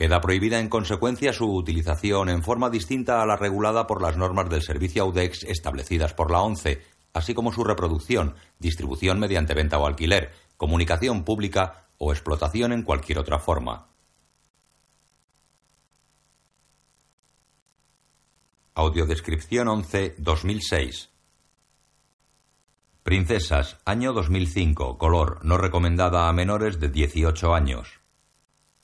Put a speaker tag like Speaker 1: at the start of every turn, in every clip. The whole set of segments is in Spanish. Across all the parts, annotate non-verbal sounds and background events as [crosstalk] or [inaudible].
Speaker 1: Queda prohibida en consecuencia su utilización en forma distinta a la regulada por las normas del servicio AUDEX establecidas por la ONCE, así como su reproducción, distribución mediante venta o alquiler, comunicación pública o explotación en cualquier otra forma. Audiodescripción 11 2006 Princesas, año 2005, color, no recomendada a menores de 18 años.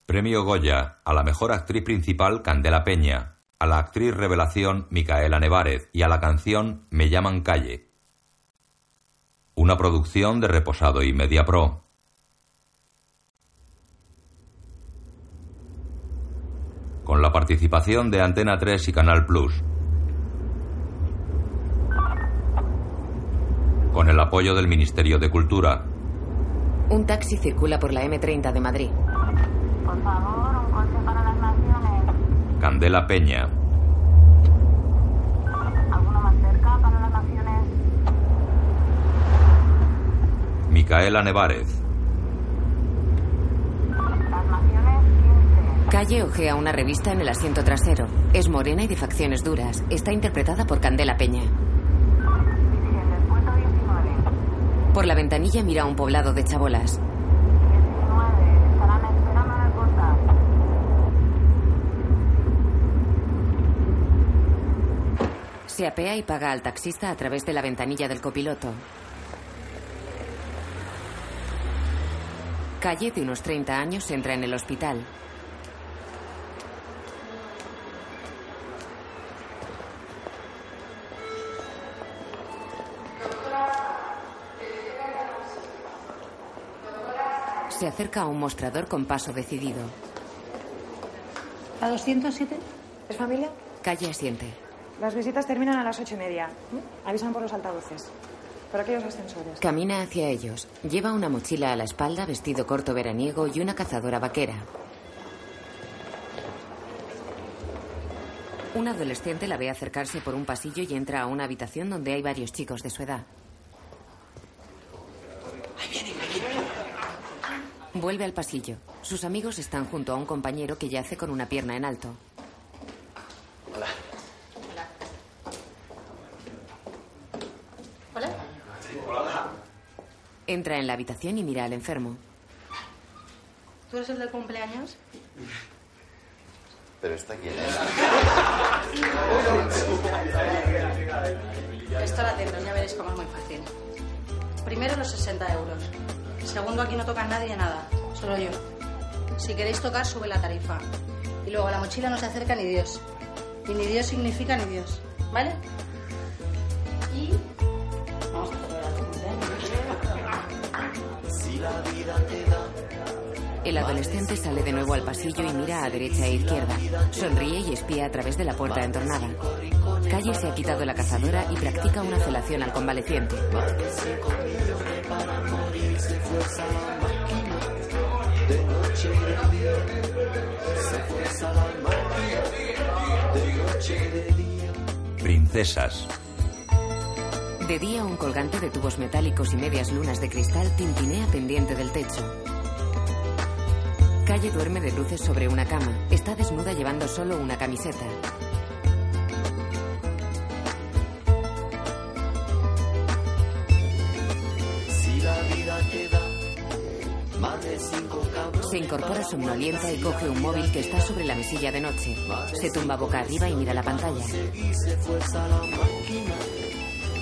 Speaker 1: Premio Goya a la mejor actriz principal Candela Peña, a la actriz revelación Micaela Nevárez y a la canción Me llaman calle. Una producción de Reposado y Media Pro. Con la participación de Antena 3 y Canal Plus. Con el apoyo del Ministerio de Cultura.
Speaker 2: Un taxi circula por la M30 de Madrid.
Speaker 3: Por favor, un coche para las naciones.
Speaker 1: Candela Peña.
Speaker 3: ¿Alguno más cerca para las naciones?
Speaker 1: Micaela Nevárez.
Speaker 3: Las naciones 15.
Speaker 2: Calle ojea una revista en el asiento trasero. Es morena y de facciones duras. Está interpretada por Candela Peña.
Speaker 3: Virgen del puerto 19.
Speaker 2: Por la ventanilla mira un poblado de chabolas.
Speaker 3: 19. Estarán esperando en el portal.
Speaker 2: Se apea y paga al taxista a través de la ventanilla del copiloto. Calle, de unos 30 años, entra en el hospital. Se acerca a un mostrador con paso decidido.
Speaker 4: ¿La 207? ¿Es familia?
Speaker 2: Calle asiente.
Speaker 4: Las visitas terminan a las ocho y media. Avisan por los altavoces. Por aquellos ascensores.
Speaker 2: Camina hacia ellos. Lleva una mochila a la espalda, vestido corto veraniego y una cazadora vaquera. Un adolescente la ve acercarse por un pasillo y entra a una habitación donde hay varios chicos de su edad. Vuelve al pasillo. Sus amigos están junto a un compañero que yace con una pierna en alto. Entra en la habitación y mira al enfermo.
Speaker 4: ¿Tú eres el del cumpleaños?
Speaker 5: Pero esta quién es.
Speaker 4: Esto la atiendo, ya veréis cómo es muy fácil. Primero los 60 euros. Segundo, aquí no toca nadie nada, solo yo. Si queréis tocar, sube la tarifa. Y luego a la mochila no se acerca ni Dios. Y ni Dios significa ni Dios, ¿vale? Y...
Speaker 2: El adolescente sale de nuevo al pasillo y mira a derecha e izquierda. Sonríe y espía a través de la puerta entornada. Calle se ha quitado la cazadora y practica una felación al convaleciente.
Speaker 1: Princesas.
Speaker 2: De día, un colgante de tubos metálicos y medias lunas de cristal tintinea pendiente del techo. Calle duerme de luces sobre una cama. Está desnuda llevando solo una camiseta. Se incorpora somnolienta y coge un móvil que está sobre la mesilla de noche. Se tumba boca arriba y mira la pantalla.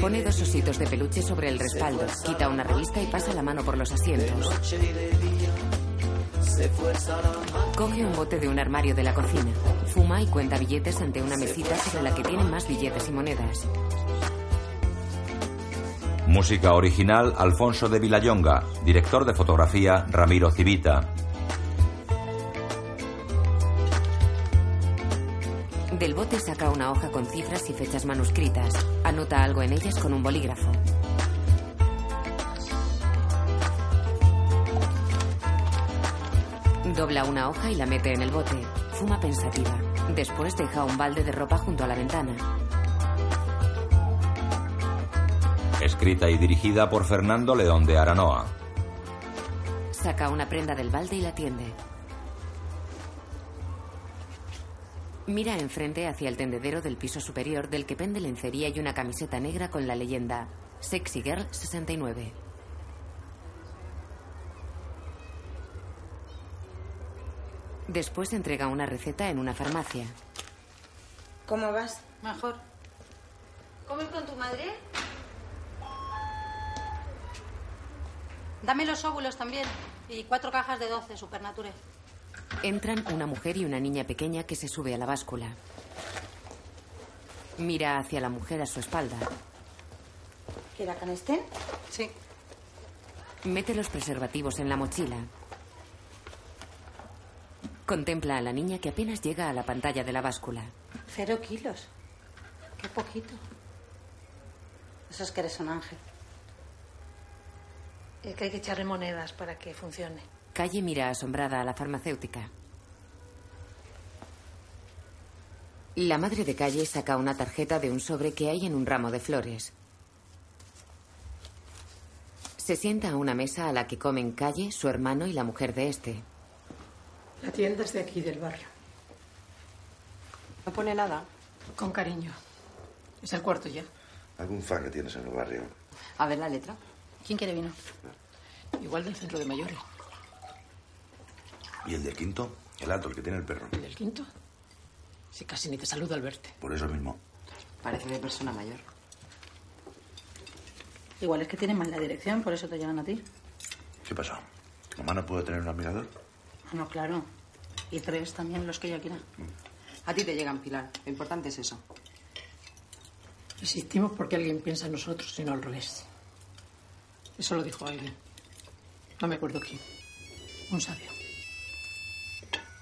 Speaker 2: Pone dos ositos de peluche sobre el respaldo, quita una revista y pasa la mano por los asientos. Coge un bote de un armario de la cocina. Fuma y cuenta billetes ante una mesita sobre la que tienen más billetes y monedas.
Speaker 1: Música original Alfonso de Villayonga. Director de fotografía Ramiro Civita.
Speaker 2: Del bote saca una hoja con cifras y fechas manuscritas. Anota algo en ellas con un bolígrafo. Dobla una hoja y la mete en el bote. Fuma pensativa. Después deja un balde de ropa junto a la ventana.
Speaker 1: Escrita y dirigida por Fernando León de Aranoa.
Speaker 2: Saca una prenda del balde y la tiende. Mira enfrente hacia el tendedero del piso superior del que pende lencería y una camiseta negra con la leyenda Sexy Girl 69. Después entrega una receta en una farmacia.
Speaker 5: ¿Cómo vas?
Speaker 4: Mejor.
Speaker 5: ¿Comes con tu madre?
Speaker 4: Dame los óvulos también. Y cuatro cajas de 12, Supernature.
Speaker 2: Entran una mujer y una niña pequeña que se sube a la báscula. Mira hacia la mujer a su espalda.
Speaker 5: ¿Quiera canestén?
Speaker 4: Sí.
Speaker 2: Mete los preservativos en la mochila. Contempla a la niña que apenas llega a la pantalla de la báscula.
Speaker 5: Cero kilos. Qué poquito.
Speaker 4: Eso es que eres un ángel.
Speaker 6: Es que hay que echarle monedas para que funcione.
Speaker 2: Calle mira asombrada a la farmacéutica. La madre de Calle saca una tarjeta de un sobre que hay en un ramo de flores. Se sienta a una mesa a la que comen Calle, su hermano y la mujer de este.
Speaker 6: La tienda es de aquí, del barrio.
Speaker 4: No pone nada.
Speaker 6: Con cariño. Es el cuarto ya.
Speaker 7: ¿Algún fan que tienes en el barrio?
Speaker 4: A ver la letra. ¿Quién quiere vino?
Speaker 6: Igual del centro de mayores.
Speaker 7: ¿Y el del quinto? El alto, el que tiene el perro.
Speaker 6: ¿Y del quinto? Si casi ni te saluda al verte.
Speaker 7: Por eso mismo.
Speaker 4: Parece de persona mayor. Igual es que tienen mal la dirección, por eso te llevan a ti.
Speaker 7: ¿Qué pasó? ¿Mamá no puede tener un admirador?
Speaker 4: Ah, no, claro. Y tres también, los que ella quiera.
Speaker 8: A ti te llegan, Pilar. Lo importante es eso.
Speaker 6: Insistimos porque alguien piensa en nosotros y no al revés. Eso lo dijo alguien. No me acuerdo quién. Un sabio.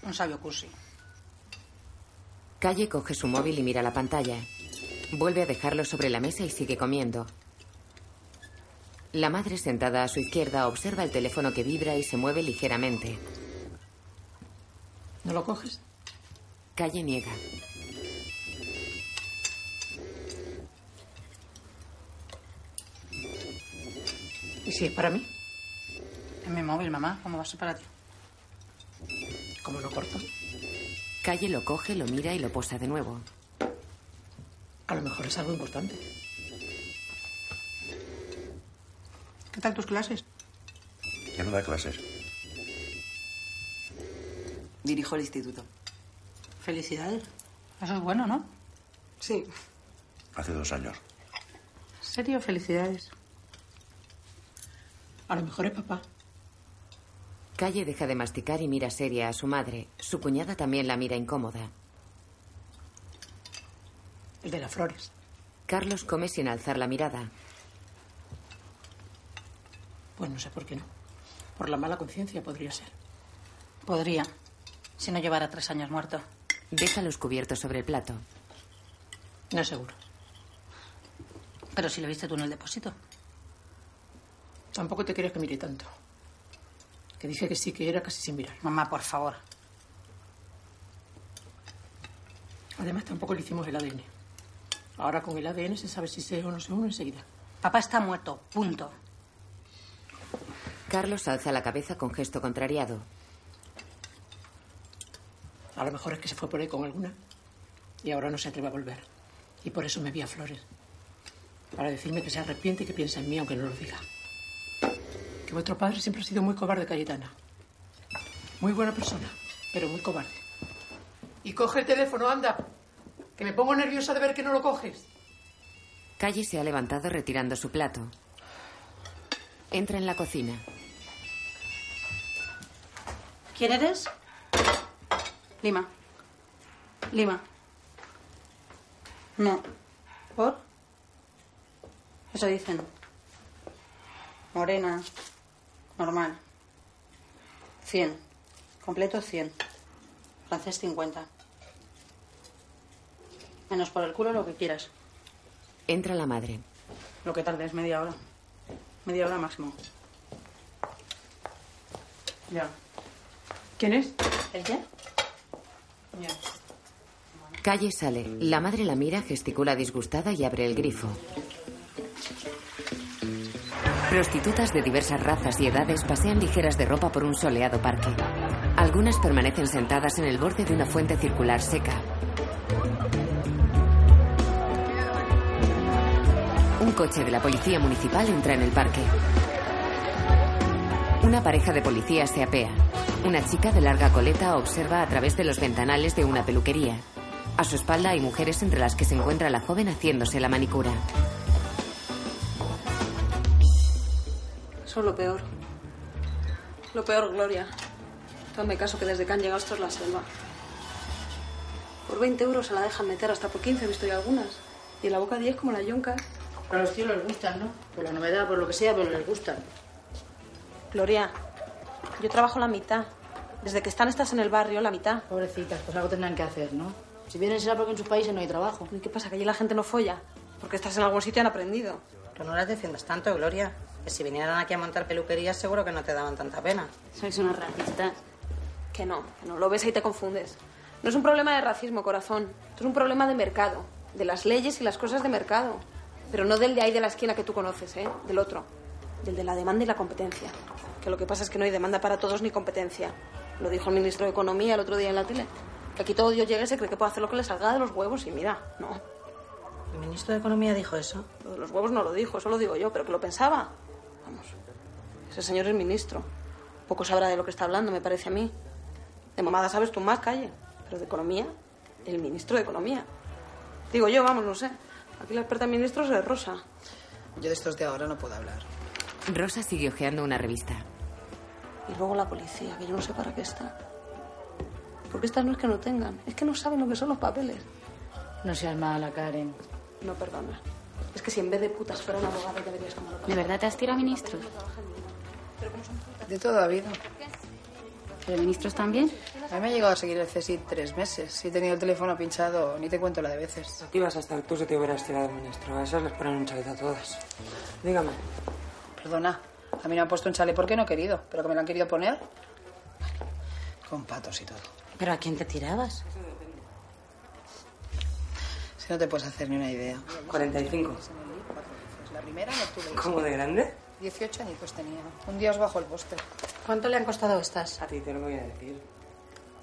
Speaker 4: Un sabio cursi.
Speaker 2: Calle coge su móvil y mira la pantalla. Vuelve a dejarlo sobre la mesa y sigue comiendo. La madre sentada a su izquierda observa el teléfono que vibra y se mueve ligeramente.
Speaker 6: ¿No lo coges?
Speaker 2: Calle niega.
Speaker 6: ¿Y si es para mí?
Speaker 4: En mi móvil, mamá. ¿Cómo va a ser para ti?
Speaker 6: ¿Cómo lo corto?
Speaker 2: Calle lo coge, lo mira y lo posa de nuevo.
Speaker 6: A lo mejor es algo importante.
Speaker 4: ¿Qué tal tus clases?
Speaker 7: Ya no da clases.
Speaker 8: Dirijo el instituto.
Speaker 4: Felicidades. Eso es bueno, ¿no?
Speaker 8: Sí.
Speaker 7: Hace dos años.
Speaker 4: ¿En serio? Felicidades.
Speaker 6: A lo mejor es papá.
Speaker 2: Calle deja de masticar y mira seria a su madre. Su cuñada también la mira incómoda.
Speaker 6: El de las flores.
Speaker 2: Carlos come sin alzar la mirada.
Speaker 6: Pues no sé por qué no. Por la mala conciencia podría ser.
Speaker 4: Podría. Si no llevara tres años muerto.
Speaker 2: Deja los cubiertos sobre el plato.
Speaker 6: No es seguro.
Speaker 4: Pero si lo viste tú en el depósito.
Speaker 6: Tampoco te creas que mire tanto. Que dije que sí, que era casi sin mirar.
Speaker 4: Mamá, por favor.
Speaker 6: Además, tampoco le hicimos el ADN. Ahora con el ADN se sabe si se es o no se uno enseguida.
Speaker 4: Papá está muerto. Punto.
Speaker 2: Carlos alza la cabeza con gesto contrariado.
Speaker 6: A lo mejor es que se fue por ahí con alguna y ahora no se atreve a volver. Y por eso me vi a Flores. Para decirme que se arrepiente y que piensa en mí aunque no lo diga. Que vuestro padre siempre ha sido muy cobarde, Cayetana. Muy buena persona, pero muy cobarde. Y coge el teléfono, anda. Que me pongo nerviosa de ver que no lo coges.
Speaker 2: Calle se ha levantado retirando su plato. Entra en la cocina.
Speaker 9: ¿Quién eres? Lima. Lima. No. ¿Por? Eso dicen. Morena. Normal. 100. Completo 100. Francés 50. Menos por el culo lo que quieras.
Speaker 2: Entra la madre.
Speaker 9: Lo que tardes, media hora. Media hora máximo. Ya.
Speaker 10: ¿Quién es?
Speaker 9: ¿El qué?
Speaker 10: Ya.
Speaker 2: Calle sale. La madre la mira, gesticula disgustada y abre el grifo. Prostitutas de diversas razas y edades pasean ligeras de ropa por un soleado parque. Algunas permanecen sentadas en el borde de una fuente circular seca. Un coche de la policía municipal entra en el parque. Una pareja de policías se apea. Una chica de larga coleta observa a través de los ventanales de una peluquería. A su espalda hay mujeres entre las que se encuentra la joven haciéndose la manicura.
Speaker 8: Es lo peor. Lo peor, Gloria. Hazme caso que desde que han llegado esto es la selva. Por 20 euros se la dejan meter, hasta por 15 he visto yo algunas. Y en la boca 10 como la yonca.
Speaker 9: A los tíos les gustan, ¿no? Por la novedad, por lo que sea, pero les gustan.
Speaker 8: Gloria, yo trabajo la mitad. Desde que están estas en el barrio, la mitad.
Speaker 9: Pobrecitas, pues algo tendrán que hacer, ¿no? Si vienen será porque en sus países no hay trabajo.
Speaker 8: ¿Y qué pasa? ¿Que allí la gente no folla? Porque estás en algún sitio han aprendido.
Speaker 11: Tú no las defiendas tanto, Gloria. Que si vinieran aquí a montar peluquerías seguro que no te daban tanta pena.
Speaker 4: Sois unos racistas.
Speaker 8: Que no, que no lo ves y te confundes. No es un problema de racismo, corazón. Esto es un problema de mercado. De las leyes y las cosas de mercado. Pero no del de ahí de la esquina que tú conoces, ¿eh? Del otro. Del de la demanda y la competencia. Que lo que pasa es que no hay demanda para todos ni competencia. Lo dijo el ministro de Economía el otro día en la tele. Que aquí todo Dios llega y se cree que puede hacer lo que le salga de los huevos y mira, no.
Speaker 11: ¿El ministro de Economía dijo eso?
Speaker 8: Lo de los huevos no lo dijo, eso lo digo yo, pero que lo pensaba. Vamos. Ese señor es ministro. Poco sabrá de lo que está hablando, me parece a mí. De mamada sabes tú más, calle. Pero de economía, el ministro de Economía. Digo yo, vamos, no sé. Aquí la experta en ministros es Rosa.
Speaker 11: Yo de estos de ahora no puedo hablar.
Speaker 2: Rosa sigue hojeando una revista.
Speaker 8: Y luego la policía, que yo no sé para qué está. Porque estas no es que no tengan, es que no saben lo que son los papeles.
Speaker 9: No seas mala, Karen.
Speaker 8: No, perdona. Es que si en vez de putas fuera una abogada, ya verías cómo lo
Speaker 4: ¿De verdad te has tirado a ministros?
Speaker 12: De todo ha habido.
Speaker 4: ¿Pero ministros también?
Speaker 12: A mí me ha llegado a seguir el CSIC tres meses. Si he tenido el teléfono pinchado, ni te cuento la de veces.
Speaker 10: Tú ibas hasta tú se te hubieras tirado, ministro. A esas les ponen un chaleco a todas. Dígame.
Speaker 12: Perdona, a mí me han puesto un chale porque no he querido, pero que me lo han querido poner. Con patos y todo.
Speaker 4: ¿Pero a quién te tirabas?
Speaker 12: No te puedes hacer ni una idea.
Speaker 10: 45.
Speaker 12: La primera no tuve.
Speaker 10: ¿Cómo de grande?
Speaker 12: 18 añitos tenía. Un día os bajo el póster.
Speaker 8: ¿Cuánto le han costado estas?
Speaker 10: A ti te lo voy a decir.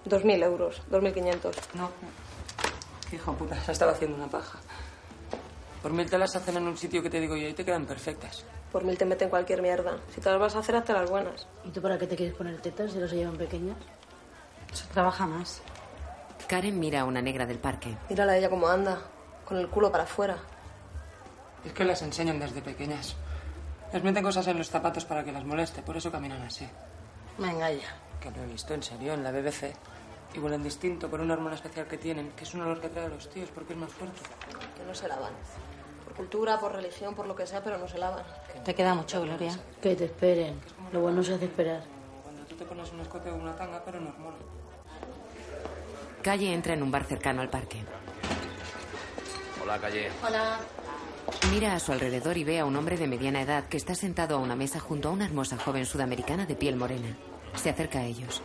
Speaker 8: 2.000 euros, 2.500.
Speaker 10: No. Hijo puta, se estaba haciendo una paja. Por mil te las hacen en un sitio que te digo yo y te quedan perfectas.
Speaker 8: Por mil te meten cualquier mierda. Si te las vas a hacer, hazte las buenas.
Speaker 9: ¿Y tú para qué te quieres poner tetas si los llevan pequeñas? Eso trabaja más.
Speaker 2: Karen mira a una negra del parque.
Speaker 8: Mírala a ella cómo anda, con el culo para afuera.
Speaker 10: Es que las enseñan desde pequeñas. Les meten cosas en los zapatos para que las moleste, por eso caminan así.
Speaker 9: Venga ya.
Speaker 10: Que lo he visto en serio en la BBC. Y huelen distinto por una hormona especial que tienen, que es un olor que trae a los tíos porque es más fuerte.
Speaker 8: Que no se lavan. Por cultura, por religión, por lo que sea, pero no se lavan.
Speaker 4: Te queda mucho, Gloria.
Speaker 9: Que te esperen. Lo bueno se hace esperar.
Speaker 10: Cuando tú te pones un escote o una tanga, pero en hormona.
Speaker 2: Calle entra en un bar cercano al parque.
Speaker 13: Hola, Calle.
Speaker 4: Hola.
Speaker 2: Mira a su alrededor y ve a un hombre de mediana edad que está sentado a una mesa junto a una hermosa joven sudamericana de piel morena. Se acerca a ellos.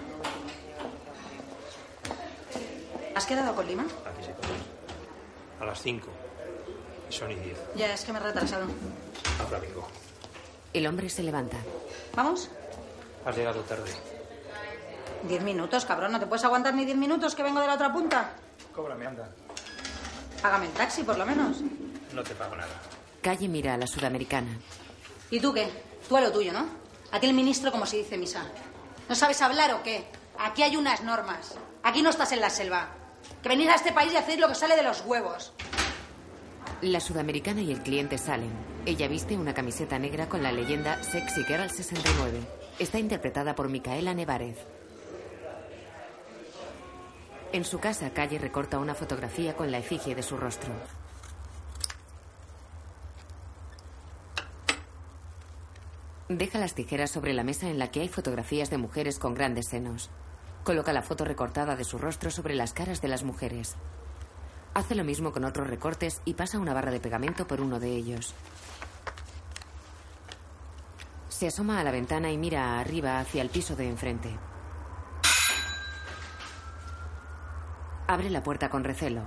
Speaker 9: ¿Has quedado con Lima?
Speaker 14: Aquí sí, A las 5. Y son y 10.
Speaker 9: Ya, es que me he retrasado.
Speaker 14: Ahora vengo.
Speaker 2: El hombre se levanta.
Speaker 9: ¿Vamos?
Speaker 14: Has llegado tarde.
Speaker 9: Diez minutos, cabrón. ¿No te puedes aguantar ni diez minutos que vengo de la otra punta?
Speaker 14: Cóbrame, anda.
Speaker 9: Págame el taxi, por lo menos.
Speaker 14: No te pago nada.
Speaker 2: Calle mira a la sudamericana.
Speaker 9: ¿Y tú qué? Tú a lo tuyo, ¿no? Aquí el ministro, como se dice misa. ¿No sabes hablar o qué? Aquí hay unas normas. Aquí no estás en la selva. Que venís a este país y hacéis lo que sale de los huevos.
Speaker 2: La sudamericana y el cliente salen. Ella viste una camiseta negra con la leyenda Sexy Girl 69. Está interpretada por Micaela Nevarez. En su casa, Calle recorta una fotografía con la efigie de su rostro. Deja las tijeras sobre la mesa en la que hay fotografías de mujeres con grandes senos. Coloca la foto recortada de su rostro sobre las caras de las mujeres. Hace lo mismo con otros recortes y pasa una barra de pegamento por uno de ellos. Se asoma a la ventana y mira arriba hacia el piso de enfrente. Abre la puerta con recelo.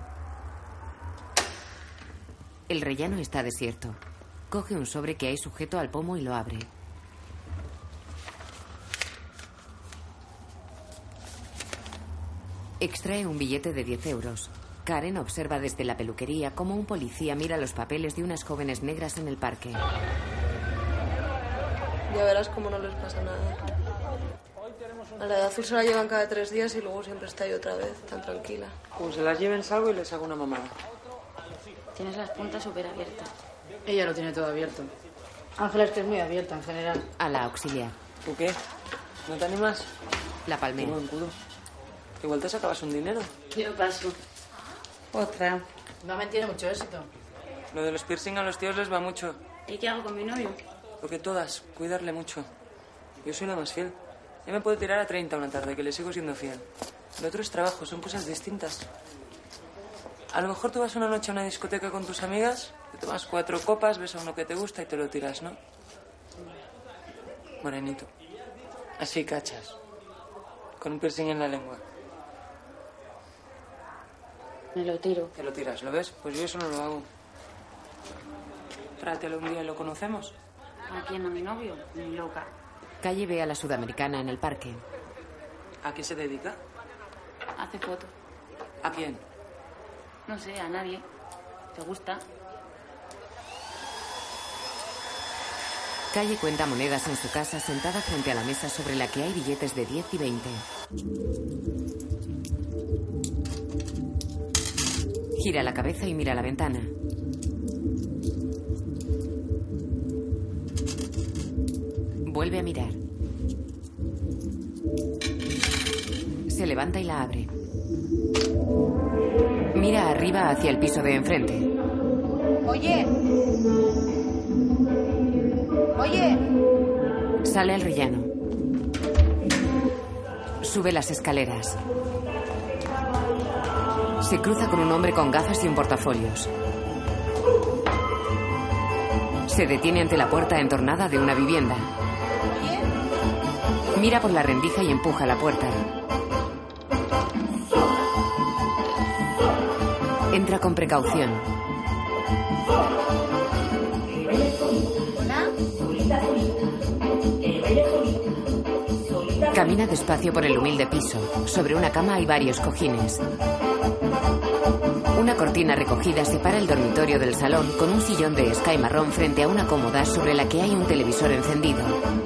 Speaker 2: El rellano está desierto. Coge un sobre que hay sujeto al pomo y lo abre. Extrae un billete de 10 euros. Karen observa desde la peluquería cómo un policía mira los papeles de unas jóvenes negras en el parque.
Speaker 8: Ya verás cómo no les pasa nada. A la de azul se la llevan cada tres días y luego siempre está ahí otra vez, tan tranquila.
Speaker 10: Pues se las lleven, salgo y les hago una mamada.
Speaker 4: Tienes las puntas súper abiertas.
Speaker 15: Ella lo tiene todo abierto. Ángela es que es muy abierta en general.
Speaker 2: A la auxiliar.
Speaker 10: ¿Tú qué? ¿No te animas?
Speaker 2: La palmera.
Speaker 10: Tengo un culo. Igual te sacabas un dinero.
Speaker 4: Yo paso.
Speaker 15: Otra. Mamen tiene mucho éxito.
Speaker 10: Lo de los piercing a los tíos les va mucho.
Speaker 4: ¿Y qué hago con mi novio?
Speaker 10: Lo que todas, cuidarle mucho. Yo soy la más fiel. Yo me puedo tirar a 30 una tarde, que le sigo siendo fiel. Lo otro es trabajo, son cosas distintas. A lo mejor tú vas una noche a una discoteca con tus amigas, te tomas cuatro copas, ves a uno que te gusta y te lo tiras, ¿no? Morenito. Así cachas. Con un piercing en la lengua.
Speaker 4: Me lo tiro.
Speaker 10: Te lo tiras, ¿lo ves? Pues yo eso no lo hago. Tráetelo un día y lo conocemos.
Speaker 4: ¿A quién? ¿A mi novio? Loca.
Speaker 2: Calle ve a la sudamericana en el parque.
Speaker 10: ¿A qué se dedica?
Speaker 4: Hace fotos.
Speaker 10: ¿A quién?
Speaker 4: No sé, a nadie. ¿Te gusta?
Speaker 2: Calle cuenta monedas en su casa sentada frente a la mesa sobre la que hay billetes de 10 y 20. Gira la cabeza y mira la ventana. Vuelve a mirar. Se levanta y la abre. Mira arriba hacia el piso de enfrente.
Speaker 15: Oye. Oye.
Speaker 2: Sale al rellano. Sube las escaleras. Se cruza con un hombre con gafas y un portafolios. Se detiene ante la puerta entornada de una vivienda. Mira por la rendija y empuja la puerta. Entra con precaución. Camina despacio por el humilde piso. Sobre una cama hay varios cojines. Una cortina recogida separa el dormitorio del salón con un sillón de sky marrón frente a una cómoda sobre la que hay un televisor encendido.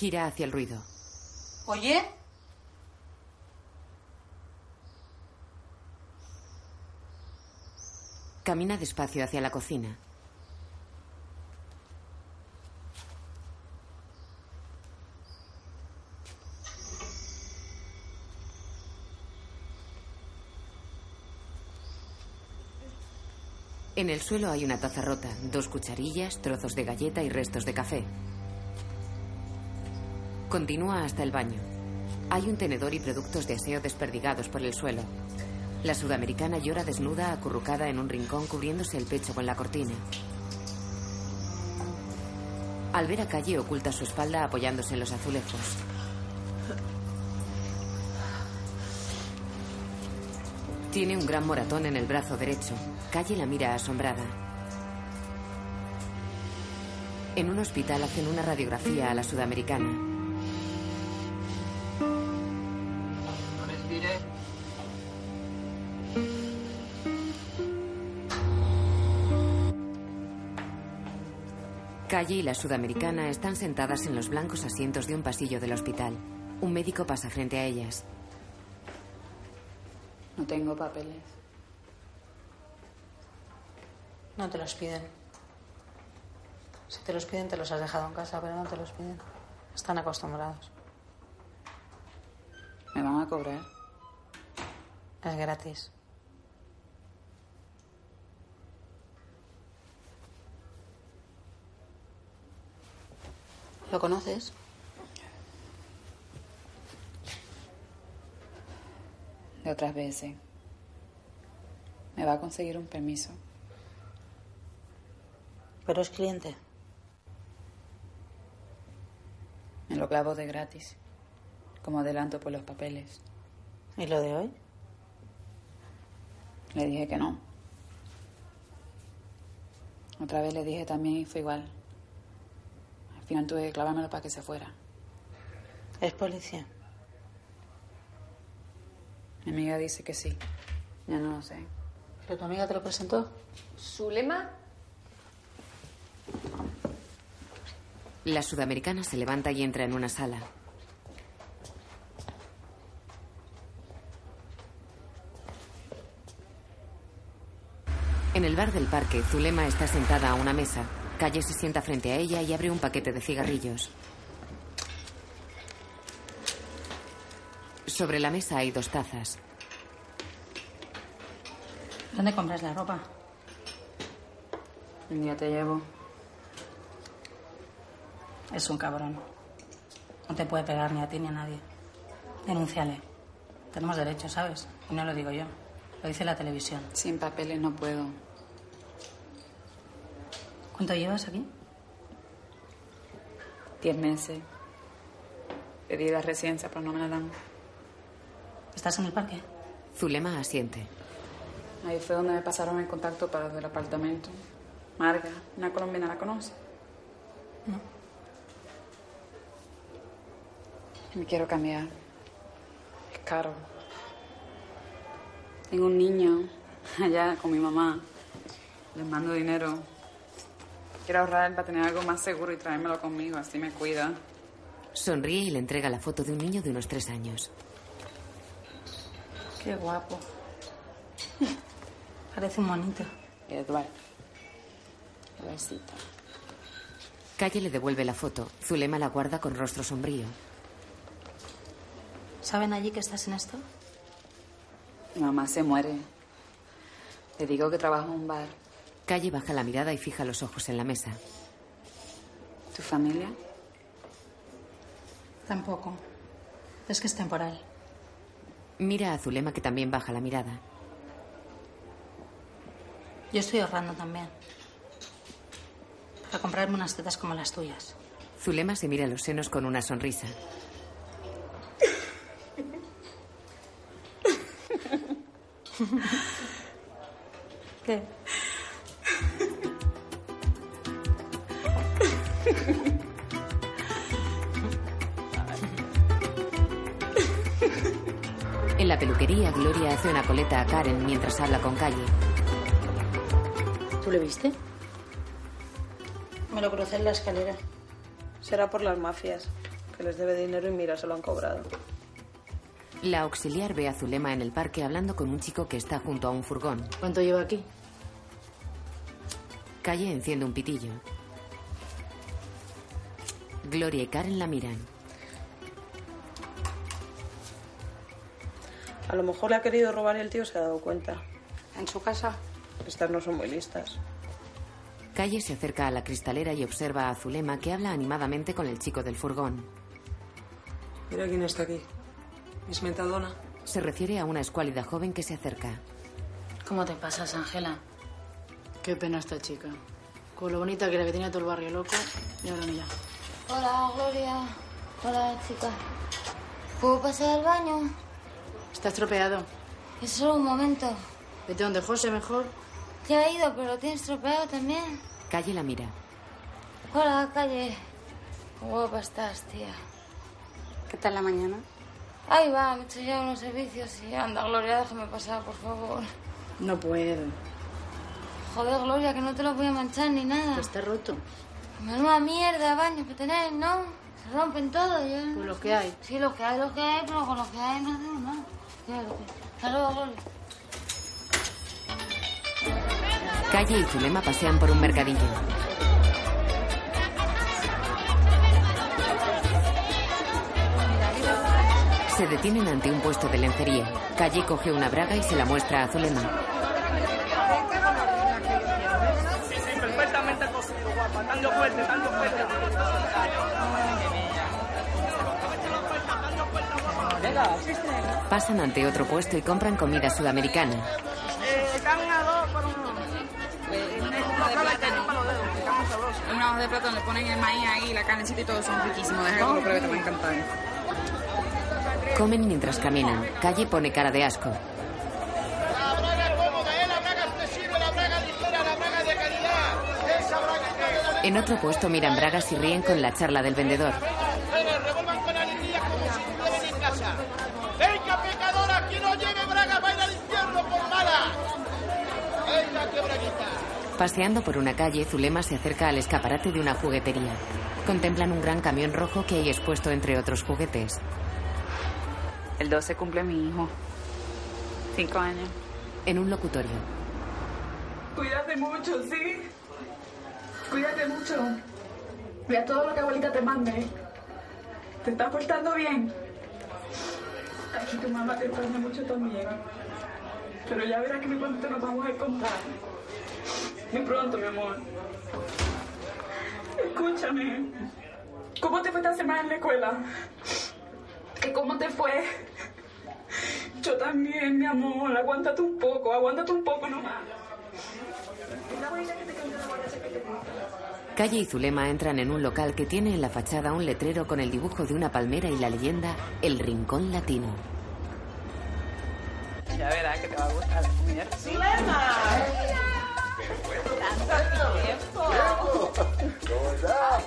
Speaker 2: Gira hacia el ruido.
Speaker 15: Oye.
Speaker 2: Camina despacio hacia la cocina. En el suelo hay una taza rota, dos cucharillas, trozos de galleta y restos de café. Continúa hasta el baño. Hay un tenedor y productos de aseo desperdigados por el suelo. La sudamericana llora desnuda, acurrucada en un rincón, cubriéndose el pecho con la cortina. Al ver a Calle, oculta su espalda apoyándose en los azulejos. Tiene un gran moratón en el brazo derecho. Calle la mira asombrada. En un hospital hacen una radiografía a la sudamericana. Calle y la sudamericana están sentadas en los blancos asientos de un pasillo del hospital. Un médico pasa frente a ellas.
Speaker 5: No tengo papeles.
Speaker 9: No te los piden. Si te los piden, te los has dejado en casa, pero no te los piden. Están acostumbrados.
Speaker 5: ¿Me van a cobrar?
Speaker 9: Es gratis. ¿Lo conoces?
Speaker 5: De otras veces. Me va a conseguir un permiso.
Speaker 9: Pero es cliente.
Speaker 5: Me lo clavo de gratis. Como adelanto por los papeles.
Speaker 9: ¿Y lo de hoy?
Speaker 5: Le dije que no. Otra vez le dije también y fue igual. Al final tuve que clavármelo para que se fuera.
Speaker 9: ¿Es policía?
Speaker 5: Mi amiga dice que sí. Ya no lo sé.
Speaker 9: ¿Pero tu amiga te lo presentó?
Speaker 16: ¿Zulema?
Speaker 2: La sudamericana se levanta y entra en una sala. En el bar del parque, Zulema está sentada a una mesa. Calle se sienta frente a ella y abre un paquete de cigarrillos. Sobre la mesa hay dos tazas.
Speaker 9: ¿Dónde compras la ropa?
Speaker 5: Un día te llevo.
Speaker 9: Es un cabrón. No te puede pegar ni a ti ni a nadie. Denúnciale. Tenemos derechos, ¿sabes? Y no lo digo yo. Lo dice la televisión.
Speaker 5: Sin papeles no puedo.
Speaker 9: ¿Cuánto llevas aquí?
Speaker 5: Diez meses. Pedí la residencia, pero no me la dan.
Speaker 9: ¿Estás en el parque?
Speaker 2: Zulema asiente.
Speaker 5: Ahí fue donde me pasaron el contacto para el apartamento. Marga, una colombiana, ¿la conoce?
Speaker 9: No.
Speaker 5: Me quiero cambiar. Es caro. Tengo un niño [laughs] allá con mi mamá. Les mando dinero. Quiero ahorrar para tener algo más seguro y traérmelo conmigo, así me cuida.
Speaker 2: Sonríe y le entrega la foto de un niño de unos tres años.
Speaker 9: Qué guapo. [laughs] Parece un monito.
Speaker 5: Eduardo. Eduardito.
Speaker 2: Calle le devuelve la foto. Zulema la guarda con rostro sombrío.
Speaker 9: ¿Saben allí que estás en esto?
Speaker 5: Mi mamá se muere. Le digo que trabajo en un bar.
Speaker 2: Calle baja la mirada y fija los ojos en la mesa.
Speaker 5: ¿Tu familia?
Speaker 9: Tampoco. Es que es temporal.
Speaker 2: Mira a Zulema que también baja la mirada.
Speaker 9: Yo estoy ahorrando también. Para comprarme unas tetas como las tuyas.
Speaker 2: Zulema se mira los senos con una sonrisa.
Speaker 9: ¿Qué?
Speaker 2: En la peluquería, Gloria hace una coleta a Karen mientras habla con Calle.
Speaker 9: ¿Tú le viste? Me lo crucé en la escalera.
Speaker 8: Será por las mafias, que les debe dinero y mira, se lo han cobrado.
Speaker 2: La auxiliar ve a Zulema en el parque hablando con un chico que está junto a un furgón.
Speaker 15: ¿Cuánto lleva aquí?
Speaker 2: Calle enciende un pitillo. Gloria y Karen la miran.
Speaker 8: A lo mejor le ha querido robar y el tío se ha dado cuenta.
Speaker 9: ¿En su casa?
Speaker 8: Estas no son muy listas.
Speaker 2: Calle se acerca a la cristalera y observa a Zulema que habla animadamente con el chico del furgón.
Speaker 8: Mira quién está aquí. Es Metadona.
Speaker 2: Se refiere a una escuálida joven que se acerca.
Speaker 15: ¿Cómo te pasas, Ángela? Qué pena esta chica. Con lo bonita que era que tenía todo el barrio loco, y ahora mira.
Speaker 17: Hola, Gloria. Hola, chica. ¿Puedo pasar al baño?
Speaker 15: Está estropeado.
Speaker 17: Es solo un momento.
Speaker 15: Vete donde José mejor.
Speaker 17: Ya he ido, pero lo tienes estropeado también.
Speaker 2: Calle la mira.
Speaker 17: Hola, calle. Guapa estás, tía.
Speaker 9: ¿Qué tal la mañana?
Speaker 17: Ahí va, me he hecho ya unos servicios y anda, Gloria, déjame pasar, por favor.
Speaker 15: No puedo.
Speaker 17: Joder, Gloria, que no te lo voy a manchar ni nada.
Speaker 15: Está roto.
Speaker 18: Menuda mierda, baño que tenéis, ¿no? Se rompen todo. Yo...
Speaker 15: Pues lo que hay.
Speaker 18: Sí, lo que hay, lo que hay, pero con lo que hay no hacemos nada. ¿Qué es lo que Hasta luego.
Speaker 2: Calle y Zulema pasean por un mercadillo. Se detienen ante un puesto de lencería. Calle coge una braga y se la muestra a Zulema. Pasan ante otro puesto y compran comida sudamericana.
Speaker 19: Eh, carne a dos por uno.
Speaker 5: En una hoja de plátano le ponen el maíz ahí, la carnecita y todo, son riquísimos. Deja que lo pruebe, te va a encantar.
Speaker 2: Comen mientras caminan. Calle pone cara de asco.
Speaker 20: La braga cómoda, ¿eh? La braga flexible, la braga ligera, la braga de calidad. Esa braguita de la
Speaker 2: En otro puesto miran bragas y ríen con la charla del vendedor.
Speaker 20: mujeres revuelvan con alegría como si estuvieran en casa. Venga, pecadora, quien no lleve braga va a ir al infierno por mala. Venga, qué braguita.
Speaker 2: Paseando por una calle, Zulema se acerca al escaparate de una juguetería. Contemplan un gran camión rojo que hay expuesto entre otros juguetes.
Speaker 5: El 12 cumple mi hijo. Cinco años.
Speaker 2: En un locutorio.
Speaker 21: Cuídate mucho, ¿sí? Cuídate mucho. Mira todo lo que abuelita te mande. ¿Te estás portando bien? Aquí tu mamá te extraña mucho también. Pero ya verás que muy pronto nos vamos a encontrar. Muy pronto, mi amor. Escúchame. ¿Cómo te fue esta semana en la escuela? ¿Que ¿Cómo te fue? Yo también, mi amor. Aguántate un poco, aguántate un poco nomás.
Speaker 2: Calle y Zulema entran en un local que tiene en la fachada un letrero con el dibujo de una palmera y la leyenda El Rincón Latino.
Speaker 5: Ya verás que te va a gustar la comida. ¡Zulema! ¡Tanto tiempo!
Speaker 20: ¿Cómo estás?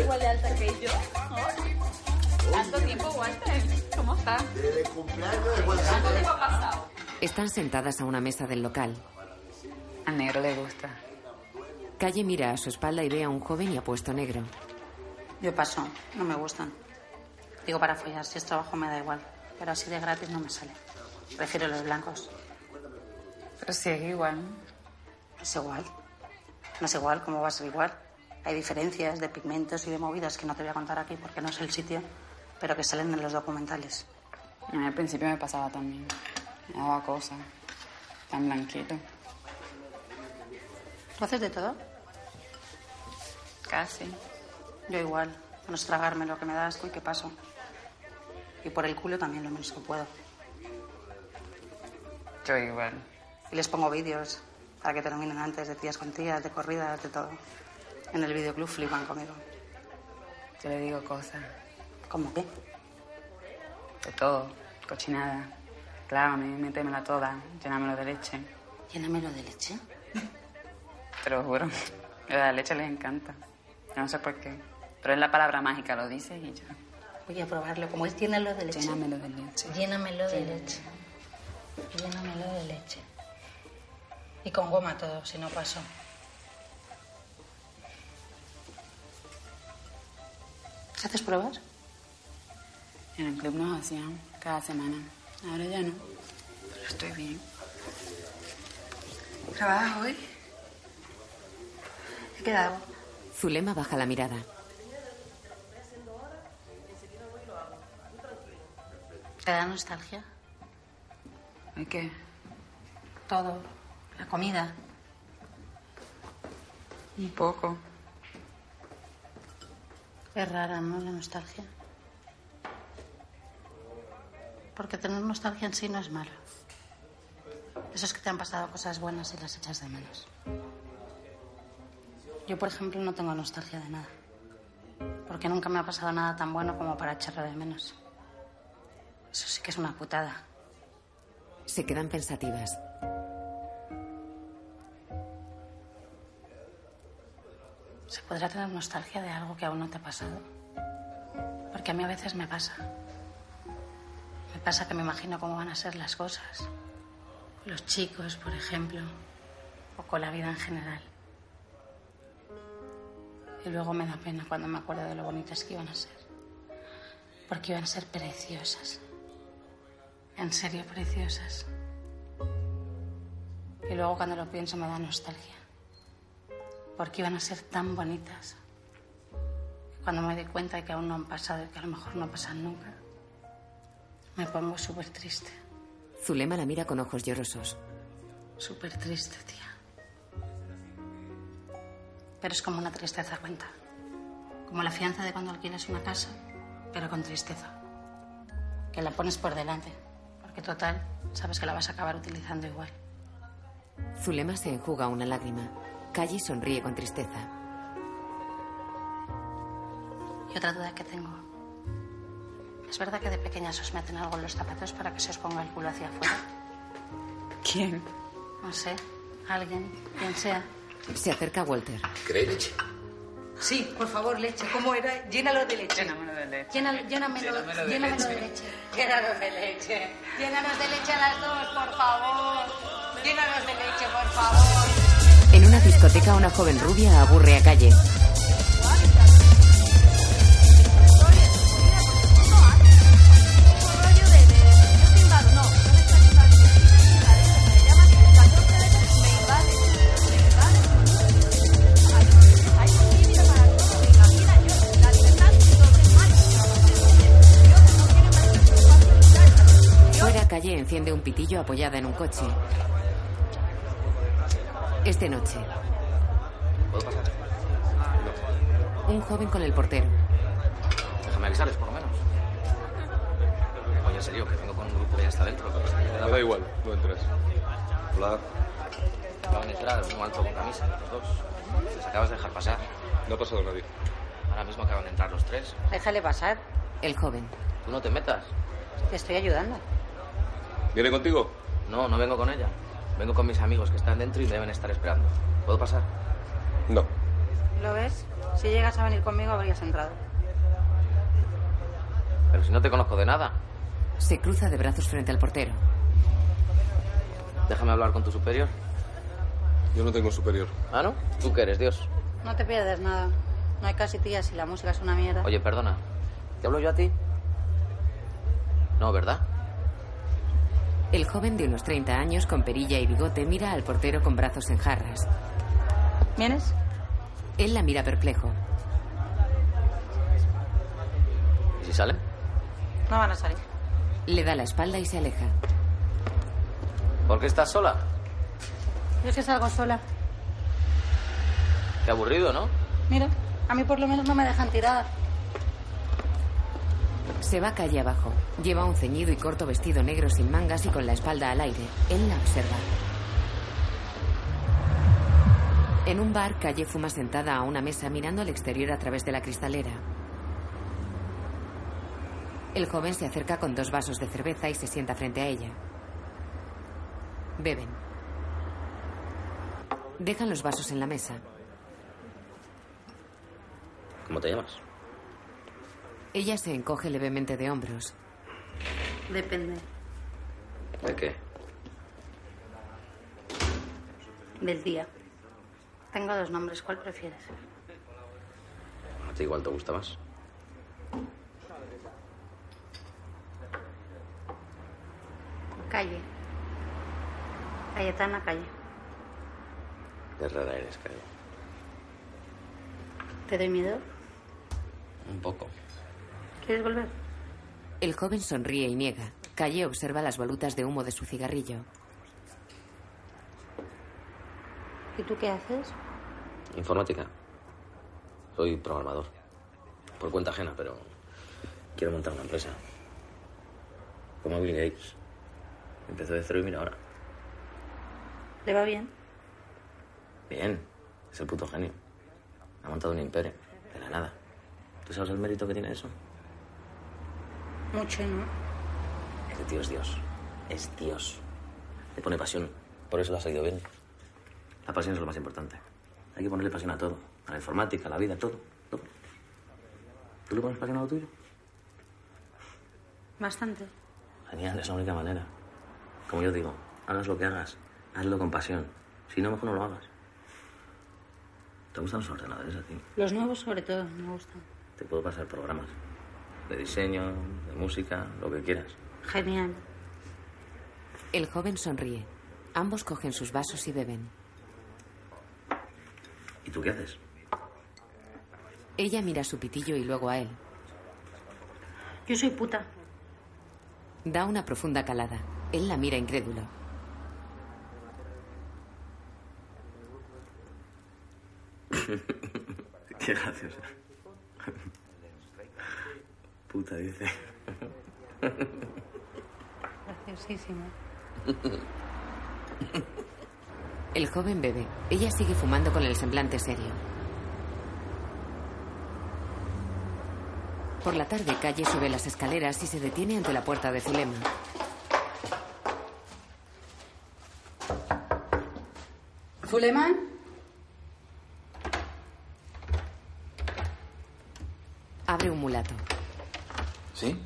Speaker 5: Igual de alta que yo. ¿Tanto tiempo, Walter? ¿Cómo estás?
Speaker 20: Desde el cumpleaños de
Speaker 5: ¿Cuánto tiempo ha pasado?
Speaker 2: Están sentadas a una mesa del local.
Speaker 5: Al negro le gusta.
Speaker 2: Calle mira a su espalda y ve a un joven y apuesto negro.
Speaker 9: Yo paso, no me gustan. Digo para follar, si es trabajo me da igual. Pero así de gratis no me sale. Prefiero los blancos.
Speaker 5: Pero si es igual.
Speaker 9: Es igual. No es igual, ¿cómo va a ser igual? Hay diferencias de pigmentos y de movidas que no te voy a contar aquí porque no es el sitio, pero que salen en los documentales.
Speaker 5: A mí al principio me pasaba también. Me daba cosas. Tan blanquito.
Speaker 9: ¿Tú haces de todo?
Speaker 5: Casi.
Speaker 9: Yo igual. No es tragarme lo que me da asco y qué paso. Y por el culo también lo menos que puedo.
Speaker 5: Yo igual.
Speaker 9: Y les pongo vídeos para que terminen antes de tías con tías, de corridas, de todo. En el videoclub flipan conmigo.
Speaker 5: Yo le digo cosas.
Speaker 9: ¿Cómo qué?
Speaker 5: De todo. Cochinada. Clávame, métemela toda. Llénamelo de leche.
Speaker 9: ¿Llénamelo de leche?
Speaker 5: Te lo juro. [laughs] La leche les encanta. Yo no sé por qué. Pero es la palabra mágica, lo dices y ya.
Speaker 9: Voy a probarlo. ¿Cómo es llénalo de leche?
Speaker 5: Llénamelo de leche.
Speaker 9: Llénamelo de leche. Llénamelo de leche. Y con goma todo, si no paso. ¿Haces pruebas?
Speaker 5: En el club nos hacían cada semana. Ahora ya no. Pero estoy bien.
Speaker 9: ¿Trabajas hoy? He quedado.
Speaker 2: Zulema baja la mirada.
Speaker 9: ¿Te da nostalgia?
Speaker 5: ¿Y qué?
Speaker 9: Todo. La comida.
Speaker 5: Un poco.
Speaker 9: Es rara, ¿no? La nostalgia. Porque tener nostalgia en sí no es malo. Eso es que te han pasado cosas buenas y las echas de menos. Yo, por ejemplo, no tengo nostalgia de nada. Porque nunca me ha pasado nada tan bueno como para echarlo de menos. Eso sí que es una putada.
Speaker 2: Se quedan pensativas.
Speaker 9: ¿Se podrá tener nostalgia de algo que aún no te ha pasado? Porque a mí a veces me pasa. Pasa que me imagino cómo van a ser las cosas. Los chicos, por ejemplo. O con la vida en general. Y luego me da pena cuando me acuerdo de lo bonitas que iban a ser. Porque iban a ser preciosas. En serio, preciosas. Y luego cuando lo pienso me da nostalgia. Porque iban a ser tan bonitas. Cuando me doy cuenta de que aún no han pasado y que a lo mejor no pasan nunca, me pongo súper triste.
Speaker 2: Zulema la mira con ojos llorosos.
Speaker 9: Súper triste, tía. Pero es como una tristeza cuenta. Como la fianza de cuando alquilas una casa, pero con tristeza. Que la pones por delante. Porque total, sabes que la vas a acabar utilizando igual.
Speaker 2: Zulema se enjuga una lágrima. Calle sonríe con tristeza.
Speaker 9: Y otra duda que tengo. ¿Es verdad que de pequeñas os meten algo en los zapatos para que se os ponga el culo hacia afuera?
Speaker 5: ¿Quién?
Speaker 9: No sé. Alguien, quien sea.
Speaker 2: Se acerca Walter.
Speaker 1: ¿Queréis leche?
Speaker 4: Sí, por favor, leche. ¿Cómo era? Llénalo de leche.
Speaker 5: Llénamelo de leche.
Speaker 4: Llénalo, llénamelo,
Speaker 5: Llénamelo de
Speaker 4: llénamelo
Speaker 5: leche.
Speaker 4: de leche. Llénanos de leche. Llénanos de leche a las dos, por favor. Llénanos de leche, por favor.
Speaker 2: En una discoteca, una joven rubia aburre a Calle. Enciende un pitillo apoyada en un coche. Es de noche.
Speaker 22: ¿Puedo pasar?
Speaker 2: Un joven con el portero.
Speaker 22: Déjame avisarles, por lo menos. Oye, en serio, que vengo con un grupo que ya está dentro. Me da
Speaker 23: igual, no entras.
Speaker 22: Hola. Acaban de entrar, uno alto con camisa, los dos. ¿Les acabas de dejar pasar?
Speaker 23: No ha pasado nadie.
Speaker 22: Ahora mismo acaban de entrar los tres.
Speaker 4: Déjale pasar.
Speaker 2: El joven.
Speaker 22: Tú no te metas.
Speaker 4: Te estoy ayudando.
Speaker 23: ¿Viene contigo?
Speaker 22: No, no vengo con ella. Vengo con mis amigos que están dentro y me deben estar esperando. ¿Puedo pasar?
Speaker 23: No.
Speaker 4: ¿Lo ves? Si llegas a venir conmigo habrías entrado.
Speaker 22: Pero si no te conozco de nada.
Speaker 2: Se cruza de brazos frente al portero.
Speaker 22: Déjame hablar con tu superior.
Speaker 23: Yo no tengo superior.
Speaker 22: ¿Ah, no? ¿Tú qué eres, Dios?
Speaker 4: No te pierdes nada. No hay casi tías y la música es una mierda.
Speaker 22: Oye, perdona. ¿Te hablo yo a ti? No, ¿verdad?
Speaker 2: El joven de unos 30 años con perilla y bigote mira al portero con brazos en jarras.
Speaker 4: ¿Vienes?
Speaker 2: Él la mira perplejo.
Speaker 22: ¿Y si salen?
Speaker 4: No van a salir.
Speaker 2: Le da la espalda y se aleja.
Speaker 22: ¿Por qué estás sola?
Speaker 4: Yo es que salgo sola.
Speaker 22: Qué aburrido, ¿no?
Speaker 4: Mira, a mí por lo menos no me dejan tirada.
Speaker 2: Se va calle abajo. Lleva un ceñido y corto vestido negro sin mangas y con la espalda al aire. Él la observa. En un bar, Calle fuma sentada a una mesa mirando al exterior a través de la cristalera. El joven se acerca con dos vasos de cerveza y se sienta frente a ella. Beben. Dejan los vasos en la mesa.
Speaker 22: ¿Cómo te llamas?
Speaker 2: Ella se encoge levemente de hombros.
Speaker 8: Depende
Speaker 22: ¿De qué?
Speaker 8: del día. Tengo dos nombres, ¿cuál prefieres?
Speaker 22: ¿A ti igual te gusta más?
Speaker 8: Calle. Cayetana Calle.
Speaker 22: Qué rara eres, creo.
Speaker 8: ¿Te doy miedo?
Speaker 22: Un poco.
Speaker 8: ¿Quieres volver?
Speaker 2: El joven sonríe y niega. Calle observa las volutas de humo de su cigarrillo.
Speaker 8: ¿Y tú qué haces?
Speaker 22: Informática. Soy programador. Por cuenta ajena, pero quiero montar una empresa. Como Bill Gates. Empezó de cero y mira ahora.
Speaker 8: ¿Le va bien?
Speaker 22: Bien. Es el puto genio. Ha montado un imperio. De la nada. ¿Tú sabes el mérito que tiene eso?
Speaker 8: Mucho, ¿no?
Speaker 22: Ese tío es Dios. Es Dios. Le pone pasión. Por eso le ha salido bien. La pasión es lo más importante. Hay que ponerle pasión a todo. A la informática, a la vida, a todo. todo. ¿Tú le pones pasión a lo tuyo?
Speaker 8: Bastante.
Speaker 22: Genial, es la única manera. Como yo digo, hagas lo que hagas, hazlo con pasión. Si no, mejor no lo hagas. ¿Te gustan los ordenadores a ti?
Speaker 9: Los nuevos sobre todo, me gustan.
Speaker 22: Te puedo pasar programas. De diseño, de música, lo que quieras.
Speaker 9: Genial.
Speaker 2: El joven sonríe. Ambos cogen sus vasos y beben.
Speaker 22: ¿Y tú qué haces?
Speaker 2: Ella mira su pitillo y luego a él.
Speaker 9: Yo soy puta.
Speaker 2: Da una profunda calada. Él la mira incrédulo. [laughs]
Speaker 22: Qué graciosa. Puta, dice.
Speaker 9: Graciosísimo.
Speaker 2: El joven bebe. Ella sigue fumando con el semblante serio. Por la tarde, Calle sube las escaleras y se detiene ante la puerta de Zulema.
Speaker 15: ¿Zuleman?
Speaker 2: Abre un mulato.
Speaker 24: ¿Sí?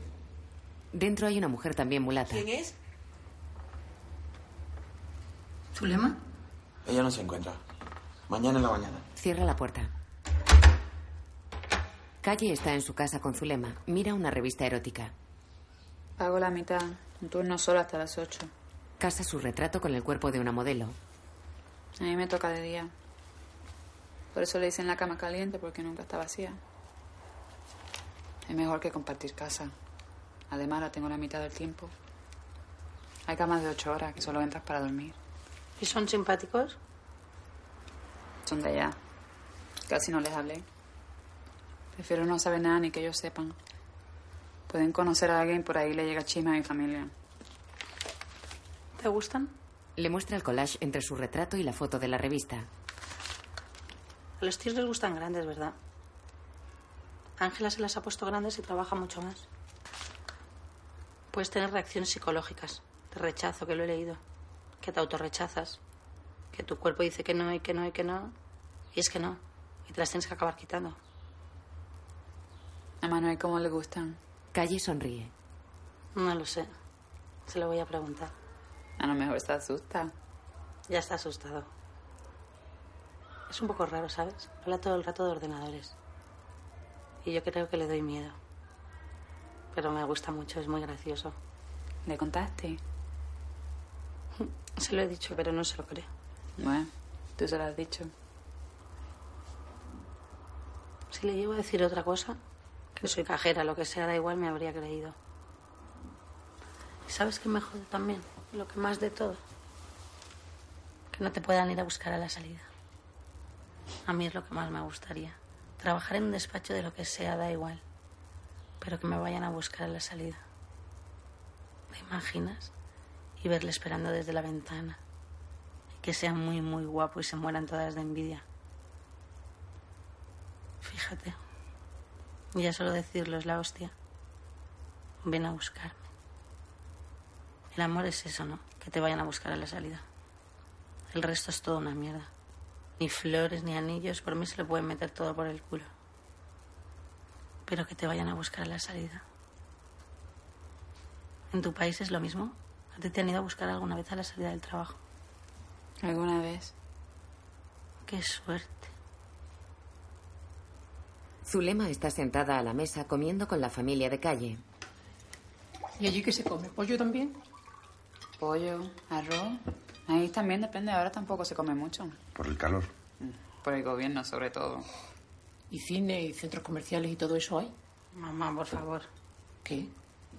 Speaker 2: Dentro hay una mujer también mulata.
Speaker 6: ¿Quién es? ¿Zulema?
Speaker 24: Ella no se encuentra. Mañana en la mañana.
Speaker 2: Cierra la puerta. Calle está en su casa con Zulema. Mira una revista erótica.
Speaker 5: Pago la mitad. Un turno solo hasta las 8.
Speaker 2: Casa su retrato con el cuerpo de una modelo.
Speaker 5: A mí me toca de día. Por eso le dicen la cama caliente, porque nunca está vacía. Es mejor que compartir casa. Además, la tengo la mitad del tiempo. Hay camas de ocho horas que solo entras para dormir.
Speaker 9: ¿Y son simpáticos?
Speaker 5: Son de allá. Casi no les hablé. Prefiero no saber nada ni que ellos sepan. Pueden conocer a alguien por ahí le llega chisme a mi familia.
Speaker 9: ¿Te gustan?
Speaker 2: Le muestra el collage entre su retrato y la foto de la revista.
Speaker 9: A los tíos les gustan grandes, ¿verdad? Ángela se las ha puesto grandes y trabaja mucho más. Puedes tener reacciones psicológicas, de rechazo, que lo he leído, que te autorrechazas, que tu cuerpo dice que no y que no y que no, y es que no, y te las tienes que acabar quitando.
Speaker 5: A Manuel, ¿cómo le gustan?
Speaker 2: Calle sonríe.
Speaker 9: No lo sé. Se lo voy a preguntar.
Speaker 5: A lo mejor está asusta.
Speaker 9: Ya está asustado. Es un poco raro, ¿sabes? Habla todo el rato de ordenadores. Y yo creo que le doy miedo. Pero me gusta mucho, es muy gracioso.
Speaker 5: ¿Le contaste? [laughs]
Speaker 9: Se lo he dicho, pero no se lo cree.
Speaker 5: Bueno, tú se lo has dicho.
Speaker 9: Si le llego a decir otra cosa, que soy cajera, lo que sea, da igual, me habría creído. ¿Y sabes qué me jode también? Lo que más de todo. Que no te puedan ir a buscar a la salida. A mí es lo que más me gustaría. Trabajar en un despacho de lo que sea, da igual. Pero que me vayan a buscar a la salida. ¿Te imaginas? Y verle esperando desde la ventana. Y que sea muy, muy guapo y se mueran todas de envidia. Fíjate. Ya solo decirlo es la hostia. Ven a buscarme. El amor es eso, ¿no? Que te vayan a buscar a la salida. El resto es todo una mierda. Ni flores, ni anillos, por mí se le pueden meter todo por el culo. Pero que te vayan a buscar a la salida. ¿En tu país es lo mismo? ¿A ti te han ido a buscar alguna vez a la salida del trabajo?
Speaker 5: ¿Alguna vez?
Speaker 9: Qué suerte.
Speaker 2: Zulema está sentada a la mesa comiendo con la familia de calle.
Speaker 6: ¿Y allí qué se come? ¿Pollo también?
Speaker 5: Pollo, arroz. Ahí también depende, ahora tampoco se come mucho.
Speaker 7: Por el calor.
Speaker 5: Por el gobierno, sobre todo.
Speaker 6: ¿Y cine y centros comerciales y todo eso hay?
Speaker 9: Mamá, por favor.
Speaker 6: ¿Qué?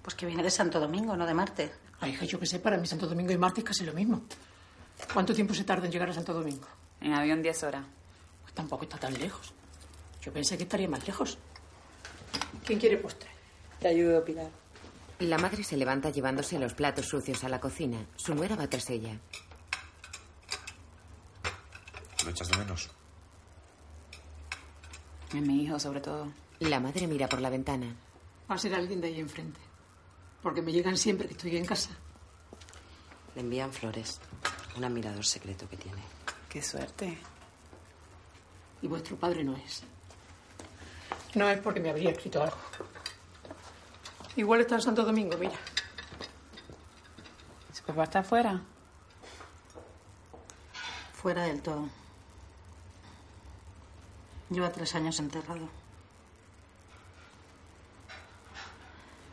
Speaker 9: Pues que viene de Santo Domingo, no de Marte.
Speaker 6: Ay, hija, yo que sé, para mí Santo Domingo y Marte es casi lo mismo. ¿Cuánto tiempo se tarda en llegar a Santo Domingo?
Speaker 5: En avión 10 horas.
Speaker 6: Pues tampoco está tan lejos. Yo pensé que estaría más lejos. ¿Quién quiere postre?
Speaker 9: Te ayudo, Pilar.
Speaker 2: La madre se levanta llevándose los platos sucios a la cocina. Su nuera va tras ella.
Speaker 7: ¿Lo echas de menos?
Speaker 5: En mi hijo, sobre todo.
Speaker 2: La madre mira por la ventana.
Speaker 6: Va a ser alguien de ahí enfrente. Porque me llegan siempre que estoy en casa.
Speaker 10: Le envían flores. Un admirador secreto que tiene.
Speaker 5: Qué suerte.
Speaker 6: Y vuestro padre no es. No es porque me habría escrito algo. Igual está en Santo Domingo, mira.
Speaker 5: ¿Su papá está afuera?
Speaker 9: Fuera del todo. Lleva tres años enterrado.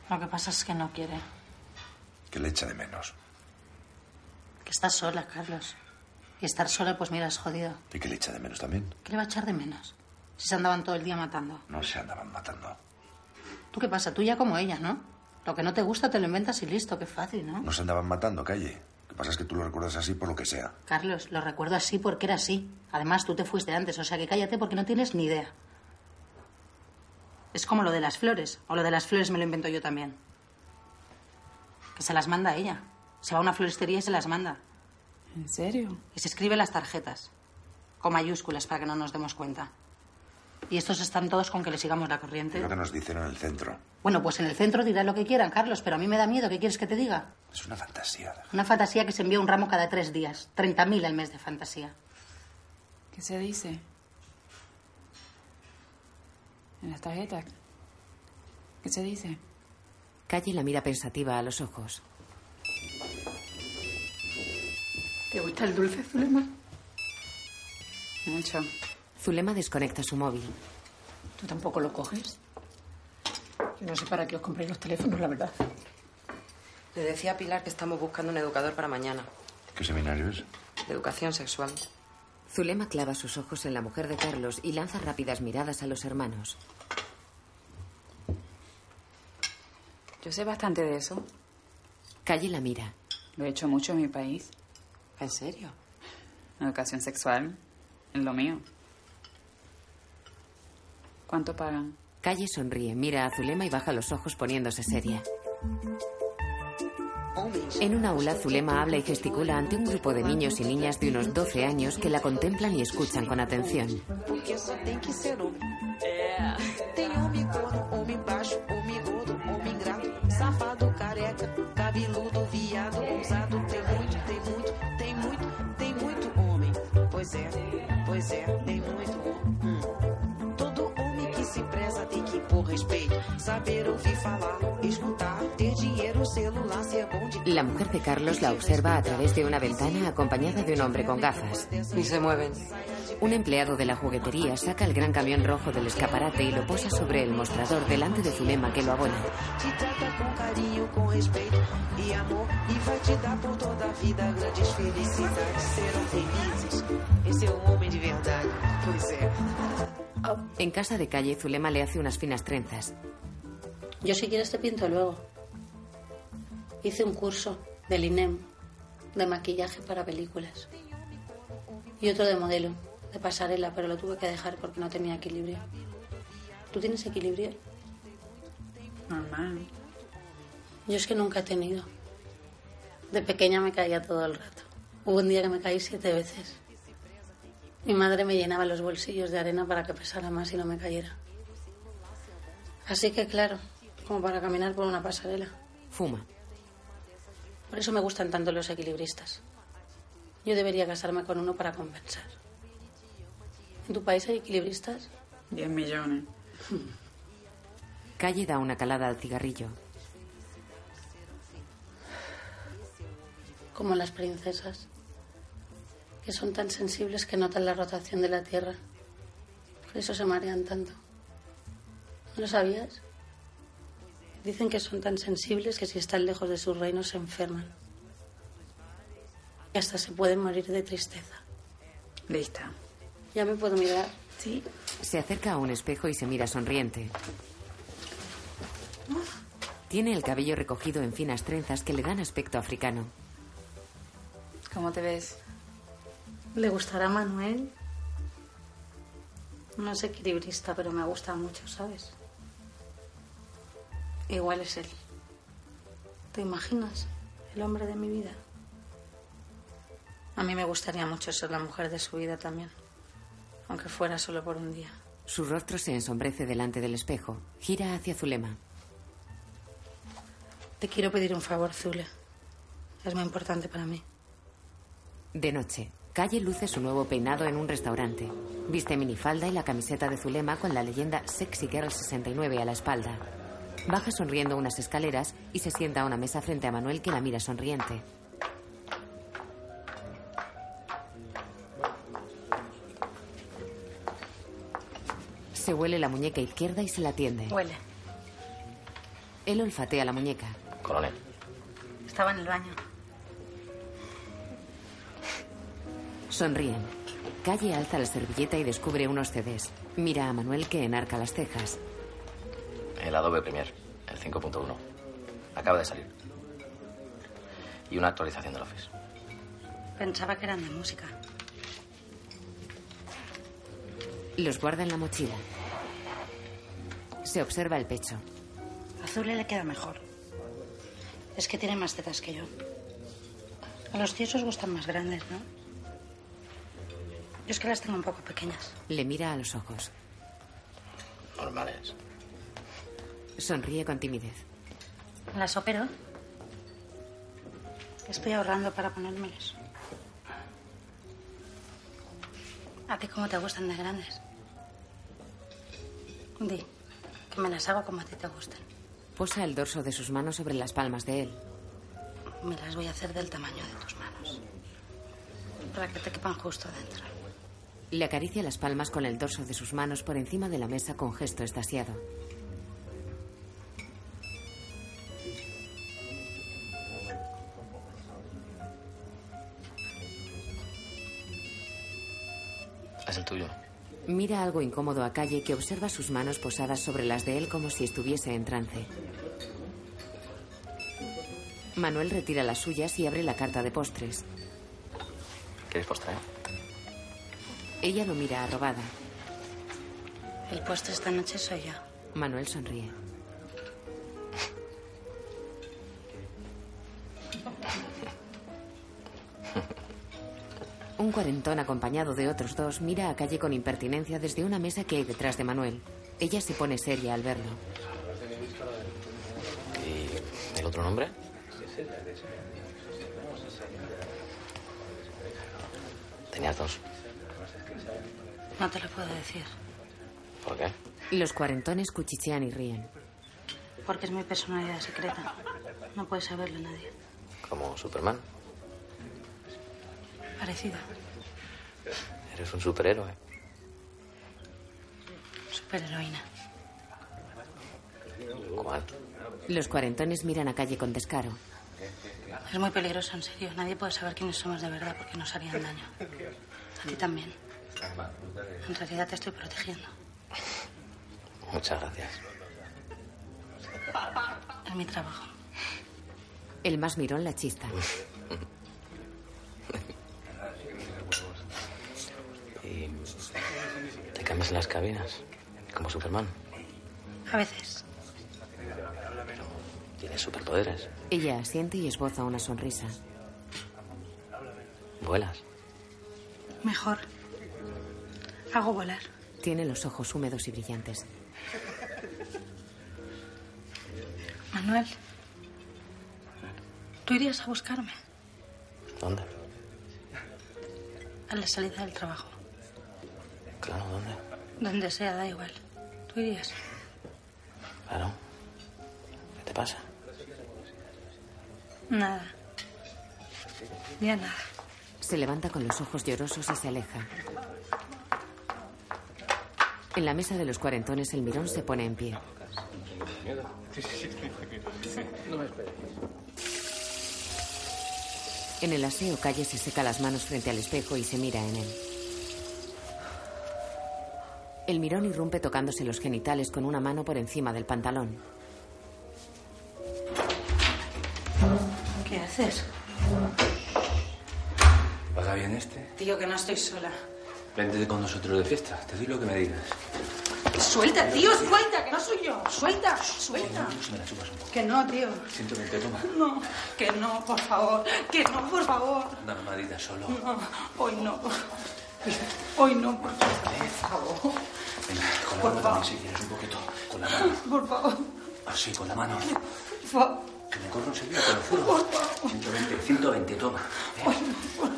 Speaker 9: Lo que pasa es que no quiere.
Speaker 7: Que le echa de menos.
Speaker 9: Que está sola, Carlos. Y estar sola, pues mira, es jodido.
Speaker 7: Y que le echa de menos también.
Speaker 9: ¿Qué le va a echar de menos? Si se andaban todo el día matando.
Speaker 7: No se andaban matando.
Speaker 9: ¿Tú qué pasa? Tú ya como ella, ¿no? Lo que no te gusta te lo inventas y listo. Qué fácil, ¿no?
Speaker 7: No se andaban matando, calle. Lo que pasa es que tú lo recuerdas así por lo que sea.
Speaker 9: Carlos, lo recuerdo así porque era así. Además, tú te fuiste antes, o sea que cállate porque no tienes ni idea. Es como lo de las flores. O lo de las flores me lo invento yo también. Que se las manda ella. Se va a una floristería y se las manda.
Speaker 5: ¿En serio?
Speaker 9: Y se escribe las tarjetas. Con mayúsculas para que no nos demos cuenta. Y estos están todos con que le sigamos la corriente.
Speaker 7: Lo que nos dicen en el centro.
Speaker 9: Bueno, pues en el centro dirán lo que quieran, Carlos, pero a mí me da miedo. ¿Qué quieres que te diga?
Speaker 7: Es una fantasía.
Speaker 9: Una fantasía que se envía un ramo cada tres días. 30.000 al mes de fantasía.
Speaker 5: ¿Qué se dice? En las tarjetas. ¿Qué se dice?
Speaker 2: Calle la mira pensativa a los ojos.
Speaker 6: ¿Te gusta el dulce, Zulema?
Speaker 5: Mucho.
Speaker 2: Zulema desconecta su móvil.
Speaker 6: ¿Tú tampoco lo coges? Yo no sé para qué os compréis los teléfonos, la verdad.
Speaker 10: Le decía a Pilar que estamos buscando un educador para mañana,
Speaker 7: ¿Qué seminario es?
Speaker 10: de educación sexual.
Speaker 2: Zulema clava sus ojos en la mujer de Carlos y lanza rápidas miradas a los hermanos.
Speaker 5: Yo sé bastante de eso.
Speaker 2: Calle la mira.
Speaker 5: Lo he hecho mucho en mi país.
Speaker 10: ¿En serio?
Speaker 5: Educación sexual. Es lo mío. ¿Cuánto pagan?
Speaker 2: Calle sonríe, mira a Zulema y baja los ojos poniéndose seria. En un aula, Zulema habla y gesticula ante un grupo de niños y niñas de unos 12 años que la contemplan y escuchan con atención.
Speaker 25: Pois é, pois é, tem muito
Speaker 2: La mujer de Carlos la observa a través de una ventana acompañada de un hombre con gafas.
Speaker 10: Y se mueven.
Speaker 2: Un empleado de la juguetería saca el gran camión rojo del escaparate y lo posa sobre el mostrador delante de Zulema que lo abona. En casa de calle, Zulema le hace unas finas trenzas.
Speaker 9: Yo si quieres te pinto luego. Hice un curso del INEM de maquillaje para películas. Y otro de modelo, de pasarela, pero lo tuve que dejar porque no tenía equilibrio. ¿Tú tienes equilibrio?
Speaker 5: Normal.
Speaker 9: Yo es que nunca he tenido. De pequeña me caía todo el rato. Hubo un día que me caí siete veces. Mi madre me llenaba los bolsillos de arena para que pesara más y no me cayera. Así que claro, como para caminar por una pasarela.
Speaker 2: Fuma.
Speaker 9: Por eso me gustan tanto los equilibristas. Yo debería casarme con uno para compensar. ¿En tu país hay equilibristas?
Speaker 5: 10 millones.
Speaker 2: Calle da una calada al cigarrillo.
Speaker 9: Como las princesas, que son tan sensibles que notan la rotación de la Tierra. Por eso se marean tanto. ¿No lo sabías? Dicen que son tan sensibles que si están lejos de sus reinos se enferman. Y hasta se pueden morir de tristeza.
Speaker 5: Lista.
Speaker 9: ¿Ya me puedo mirar?
Speaker 5: Sí.
Speaker 2: Se acerca a un espejo y se mira sonriente. Tiene el cabello recogido en finas trenzas que le dan aspecto africano.
Speaker 5: ¿Cómo te ves?
Speaker 9: ¿Le gustará Manuel? No es equilibrista, pero me gusta mucho, ¿sabes? Igual es él. ¿Te imaginas? El hombre de mi vida. A mí me gustaría mucho ser la mujer de su vida también. Aunque fuera solo por un día.
Speaker 2: Su rostro se ensombrece delante del espejo. Gira hacia Zulema.
Speaker 9: Te quiero pedir un favor, Zule. Es muy importante para mí.
Speaker 2: De noche, Calle luce su nuevo peinado en un restaurante. Viste minifalda y la camiseta de Zulema con la leyenda Sexy Girl 69 a la espalda. Baja sonriendo unas escaleras y se sienta a una mesa frente a Manuel que la mira sonriente. Se huele la muñeca izquierda y se la tiende.
Speaker 9: Huele.
Speaker 2: Él olfatea la muñeca.
Speaker 22: Coronel.
Speaker 9: Estaba en el baño.
Speaker 2: Sonríen. Calle alza la servilleta y descubre unos CDs. Mira a Manuel que enarca las cejas.
Speaker 22: El Adobe Premiere, el 5.1. Acaba de salir. Y una actualización del Office.
Speaker 9: Pensaba que eran de música.
Speaker 2: Los guarda en la mochila. Se observa el pecho.
Speaker 9: Azul le queda mejor. Es que tiene más tetas que yo. A los tíos os gustan más grandes, ¿no? Yo es que las tengo un poco pequeñas.
Speaker 2: Le mira a los ojos.
Speaker 22: Normales.
Speaker 2: Sonríe con timidez.
Speaker 9: ¿Las opero? Estoy ahorrando para ponérmelas. ¿A ti cómo te gustan de grandes? Di, que me las hago como a ti te gustan.
Speaker 2: Posa el dorso de sus manos sobre las palmas de él.
Speaker 9: Me las voy a hacer del tamaño de tus manos. Para que te quepan justo dentro.
Speaker 2: Le acaricia las palmas con el dorso de sus manos por encima de la mesa con gesto estasiado.
Speaker 22: Es el tuyo.
Speaker 2: Mira algo incómodo a Calle que observa sus manos posadas sobre las de él como si estuviese en trance. Manuel retira las suyas y abre la carta de postres.
Speaker 22: ¿Quieres postre?
Speaker 2: Ella lo mira arrobada.
Speaker 9: El postre esta noche soy yo.
Speaker 2: Manuel sonríe. Un cuarentón acompañado de otros dos mira a Calle con impertinencia desde una mesa que hay detrás de Manuel. Ella se pone seria al verlo.
Speaker 22: ¿Y el otro nombre? Tenías dos.
Speaker 9: No te lo puedo decir.
Speaker 22: ¿Por qué?
Speaker 2: Los cuarentones cuchichean y ríen.
Speaker 9: Porque es mi personalidad secreta. No puede saberlo nadie.
Speaker 22: Como Superman.
Speaker 9: Parecido.
Speaker 22: Eres un superhéroe.
Speaker 9: Superheroína.
Speaker 22: ¿Cuál?
Speaker 2: Los cuarentones miran a Calle con descaro.
Speaker 9: Es muy peligroso, en serio. Nadie puede saber quiénes somos de verdad porque nos harían daño. A ti también. En realidad te estoy protegiendo.
Speaker 22: Muchas gracias.
Speaker 9: Es mi trabajo.
Speaker 2: El más mirón la chista.
Speaker 22: ¿Y te cambias en las cabinas? Como Superman.
Speaker 9: A veces.
Speaker 22: Tienes superpoderes.
Speaker 2: Ella asiente y esboza una sonrisa.
Speaker 22: Vuelas.
Speaker 9: Mejor. Hago volar.
Speaker 2: Tiene los ojos húmedos y brillantes.
Speaker 9: Manuel. ¿Tú irías a buscarme?
Speaker 22: ¿Dónde?
Speaker 9: A la salida del trabajo.
Speaker 22: Claro, ¿dónde?
Speaker 9: Donde sea, da igual. ¿Tú irías?
Speaker 22: Claro. ¿Qué te pasa?
Speaker 9: Nada. Ya nada.
Speaker 2: Se levanta con los ojos llorosos y se aleja. En la mesa de los cuarentones, el mirón se pone en pie. En el aseo, Calle se seca las manos frente al espejo y se mira en él. El mirón irrumpe tocándose los genitales con una mano por encima del pantalón.
Speaker 9: ¿Qué haces?
Speaker 26: ¿Paga bien este?
Speaker 9: Tío, que no estoy sola.
Speaker 26: Vente con nosotros de fiesta. Te doy lo que me digas.
Speaker 9: Suelta, tío, suelta, que no soy yo. Suelta, suelta.
Speaker 26: Si me la chupas un poco.
Speaker 9: Que no, tío.
Speaker 26: 120, toma.
Speaker 9: No, que no, por favor. Que no, por favor.
Speaker 26: Una mamadita solo.
Speaker 9: No, hoy no. Hoy no, por favor.
Speaker 26: Venga, con la
Speaker 9: Por
Speaker 26: mano
Speaker 9: favor.
Speaker 26: también si quieres un poquito. Con la mano.
Speaker 9: Por favor.
Speaker 26: Así, con la mano.
Speaker 9: Por favor.
Speaker 26: Que me corro enseguida, te lo juro. 120, 120, toma. Venga. Venga,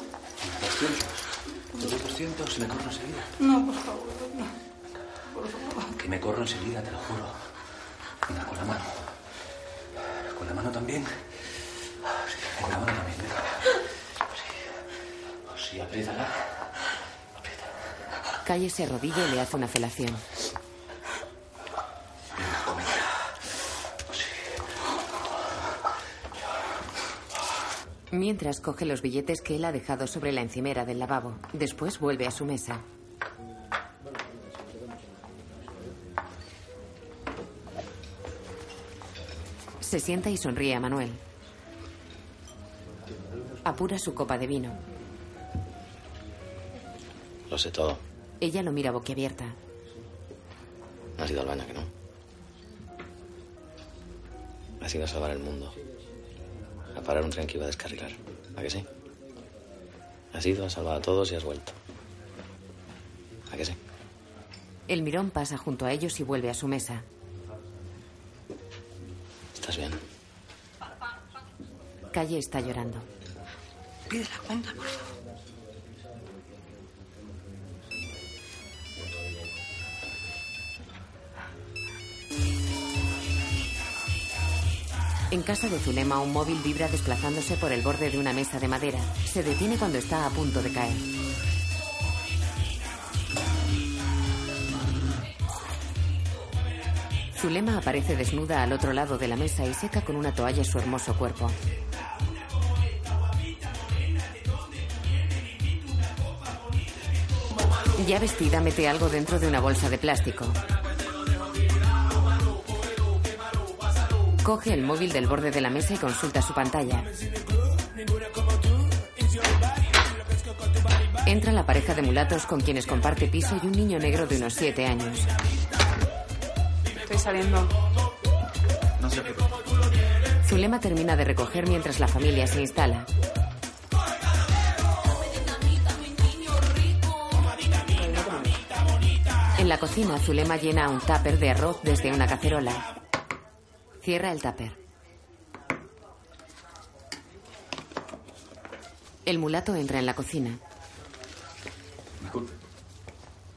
Speaker 26: 200. Te doy 200 y me corro enseguida.
Speaker 9: No, por favor. No. Por favor.
Speaker 26: Que me corro enseguida, te lo juro. Venga, con la mano. Con la mano también. Sí, con la mano también, venga. Sí, sí apriétala.
Speaker 2: Calle se arrodilla y le hace una felación. Mientras coge los billetes que él ha dejado sobre la encimera del lavabo. Después vuelve a su mesa. Se sienta y sonríe a Manuel. Apura su copa de vino.
Speaker 22: Lo sé todo.
Speaker 2: Ella lo mira boquiabierta.
Speaker 22: Ha sido al baño, que no. Ha sido a salvar el mundo. A parar un tren que iba a descarrilar. ¿A que sí? Has ido, has salvado a todos y has vuelto. ¿A que sí?
Speaker 2: El mirón pasa junto a ellos y vuelve a su mesa.
Speaker 22: ¿Estás bien?
Speaker 2: Calle está llorando.
Speaker 6: Pide la cuenta, por favor.
Speaker 2: En casa de Zulema, un móvil vibra desplazándose por el borde de una mesa de madera. Se detiene cuando está a punto de caer. Zulema aparece desnuda al otro lado de la mesa y seca con una toalla su hermoso cuerpo. Ya vestida, mete algo dentro de una bolsa de plástico. Coge el móvil del borde de la mesa y consulta su pantalla. Entra la pareja de mulatos con quienes comparte piso y un niño negro de unos siete años.
Speaker 5: Estoy saliendo.
Speaker 24: No se preocupe.
Speaker 2: Zulema termina de recoger mientras la familia se instala. En la cocina, Zulema llena un tupper de arroz desde una cacerola. Cierra el tupper. El mulato entra en la cocina.
Speaker 24: Disculpe.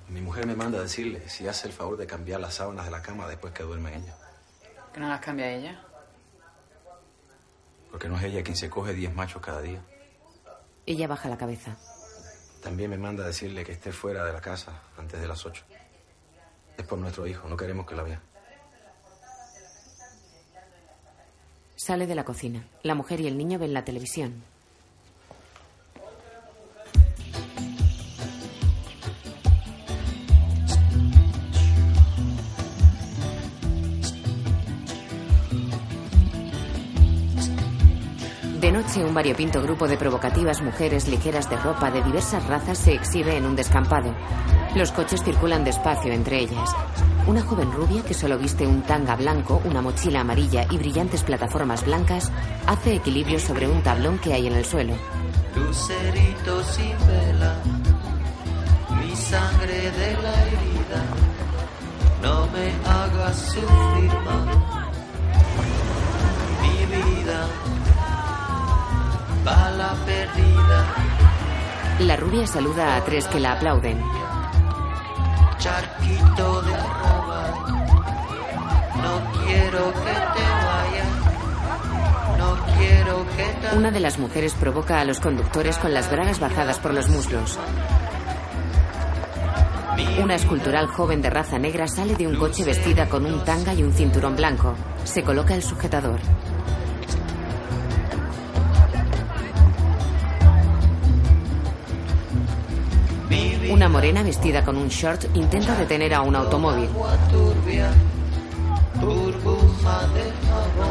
Speaker 24: Mi mujer me manda a decirle si hace el favor de cambiar las sábanas de la cama después que duerme ella.
Speaker 5: ¿Que no las cambia ella?
Speaker 24: Porque no es ella quien se coge 10 machos cada día.
Speaker 2: Ella baja la cabeza.
Speaker 24: También me manda a decirle que esté fuera de la casa antes de las 8. Es por nuestro hijo, no queremos que la vea.
Speaker 2: Sale de la cocina. La mujer y el niño ven la televisión. De noche, un variopinto grupo de provocativas mujeres ligeras de ropa de diversas razas se exhibe en un descampado. Los coches circulan despacio entre ellas. Una joven rubia que solo viste un tanga blanco, una mochila amarilla y brillantes plataformas blancas hace equilibrio sobre un tablón que hay en el suelo.
Speaker 27: Lucerito sin vela, mi sangre de la herida, no me hagas sufrir más. Mi vida, bala perdida,
Speaker 2: La rubia saluda a tres que la aplauden. Una de las mujeres provoca a los conductores con las bragas bajadas por los muslos. Una escultural joven de raza negra sale de un coche vestida con un tanga y un cinturón blanco. Se coloca el sujetador. Una morena vestida con un short intenta detener a un automóvil.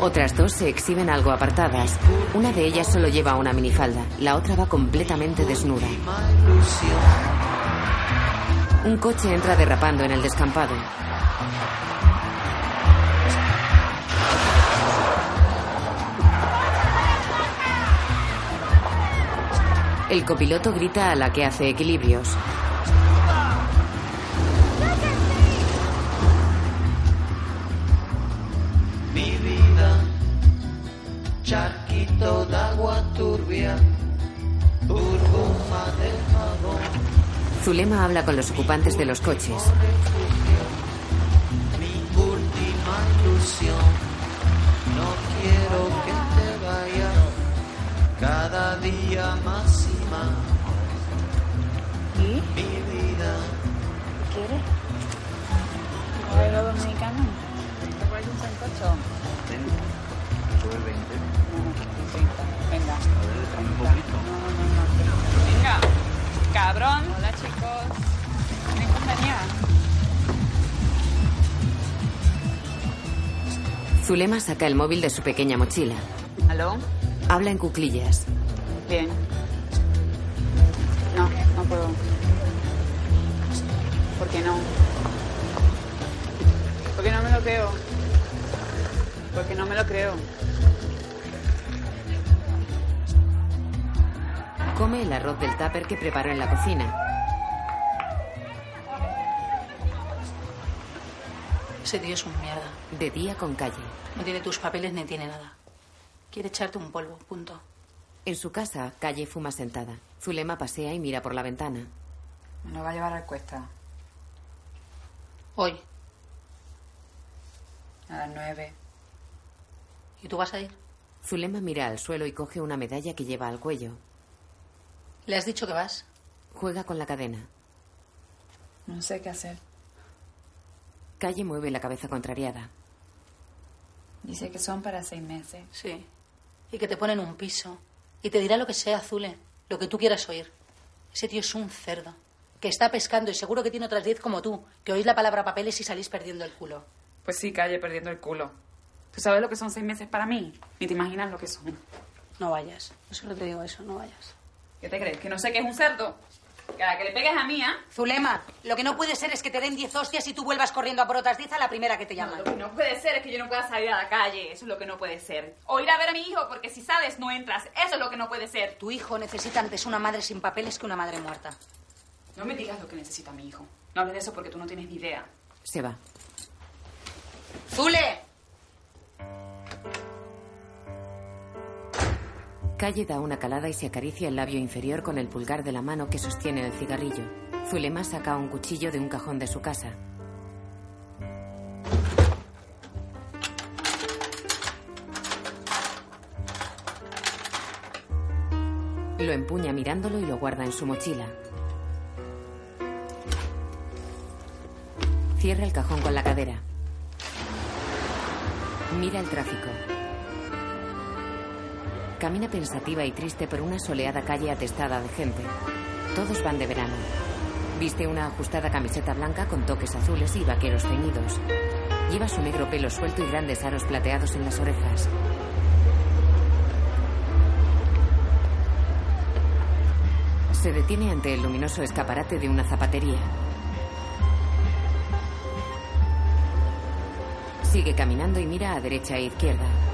Speaker 2: Otras dos se exhiben algo apartadas. Una de ellas solo lleva una minifalda, la otra va completamente desnuda. Un coche entra derrapando en el descampado. El copiloto grita a la que hace equilibrios.
Speaker 27: Mi vida, charquito de agua turbia, burbuja de jabón.
Speaker 2: Zulema habla con los ocupantes de los coches.
Speaker 27: Mi última ilusión, no quiero que cada día más y más.
Speaker 5: ¿Y?
Speaker 27: Mi vida.
Speaker 5: ¿Qué quieres? ¿Un arreglo dominicano? ¿Te parece un sancocho?
Speaker 26: Tengo. ¿Tuve 20? No, 30.
Speaker 5: Venga. A ver, trae un poquito. No, no, no.
Speaker 21: Venga, cabrón. Hola, chicos. ¿Me compañía?
Speaker 2: Zulema saca el móvil de su pequeña mochila.
Speaker 5: ¿Aló?
Speaker 2: Habla en cuclillas.
Speaker 5: Bien. No, no puedo. ¿Por qué no? Porque no me lo creo. Porque no me lo creo.
Speaker 2: Come el arroz del tupper que preparó en la cocina.
Speaker 9: Ese tío es un mierda.
Speaker 2: De día con calle.
Speaker 9: No tiene tus papeles ni tiene nada. Quiere echarte un polvo, punto.
Speaker 2: En su casa, Calle fuma sentada. Zulema pasea y mira por la ventana.
Speaker 5: Me lo va a llevar al cuesta.
Speaker 9: Hoy.
Speaker 5: A las nueve.
Speaker 9: ¿Y tú vas a ir?
Speaker 2: Zulema mira al suelo y coge una medalla que lleva al cuello.
Speaker 9: ¿Le has dicho que vas?
Speaker 2: Juega con la cadena.
Speaker 5: No sé qué hacer.
Speaker 2: Calle mueve la cabeza contrariada.
Speaker 5: Dice que son para seis meses.
Speaker 9: Sí. Y que te ponen un piso. Y te dirá lo que sea, Zule. Lo que tú quieras oír. Ese tío es un cerdo. Que está pescando y seguro que tiene otras diez como tú. Que oís la palabra papeles y salís perdiendo el culo.
Speaker 5: Pues sí, calle perdiendo el culo. ¿Tú sabes lo que son seis meses para mí? Ni te imaginas lo que son.
Speaker 9: No vayas. Yo solo te digo eso, no vayas.
Speaker 5: ¿Qué te crees? ¿Que no sé qué es un cerdo? Que a la que le pegues a mí, ¿ah?
Speaker 9: Zulema, lo que no puede ser es que te den diez hostias y tú vuelvas corriendo a por otras diez a la primera que te llaman.
Speaker 5: Lo que no puede ser es que yo no pueda salir a la calle. Eso es lo que no puede ser. O ir a ver a mi hijo, porque si sales no entras. Eso es lo que no puede ser.
Speaker 9: Tu hijo necesita antes una madre sin papeles que una madre muerta.
Speaker 5: No me digas lo que necesita mi hijo. No hables de eso porque tú no tienes ni idea.
Speaker 2: Se va.
Speaker 9: ¡Zule!
Speaker 2: Calle da una calada y se acaricia el labio inferior con el pulgar de la mano que sostiene el cigarrillo. Zulema saca un cuchillo de un cajón de su casa. Lo empuña mirándolo y lo guarda en su mochila. Cierra el cajón con la cadera. Mira el tráfico. Camina pensativa y triste por una soleada calle atestada de gente. Todos van de verano. Viste una ajustada camiseta blanca con toques azules y vaqueros ceñidos. Lleva su negro pelo suelto y grandes aros plateados en las orejas. Se detiene ante el luminoso escaparate de una zapatería. Sigue caminando y mira a derecha e izquierda.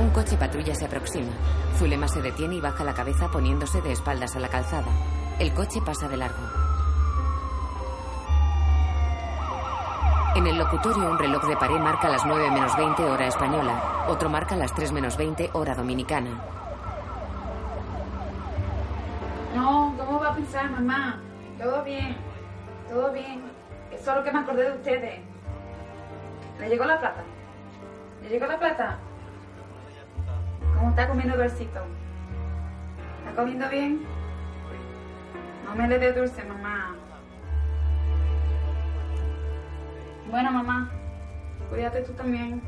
Speaker 2: Un coche patrulla se aproxima. Zulema se detiene y baja la cabeza poniéndose de espaldas a la calzada. El coche pasa de largo. En el locutorio un reloj de pared marca las 9 menos 20 hora española. Otro marca las 3 menos 20 hora dominicana.
Speaker 5: No, ¿cómo va a pensar, mamá? Todo bien, todo bien. Es solo que me acordé de ustedes. ¿Le llegó la plata? ¿Le llegó la plata? ¿Cómo está comiendo dulcito? ¿Está comiendo bien? No me le dé dulce, mamá. Bueno, mamá, cuídate tú también.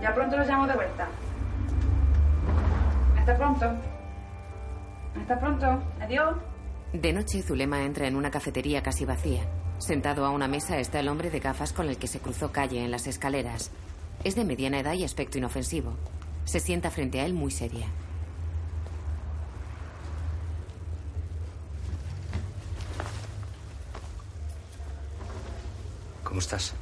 Speaker 5: Ya pronto lo llamo de vuelta. Hasta pronto. Hasta pronto. Adiós.
Speaker 2: De noche, Zulema entra en una cafetería casi vacía. Sentado a una mesa está el hombre de gafas con el que se cruzó calle en las escaleras. Es de mediana edad y aspecto inofensivo. Se sienta frente a él muy seria.
Speaker 28: ¿Cómo estás?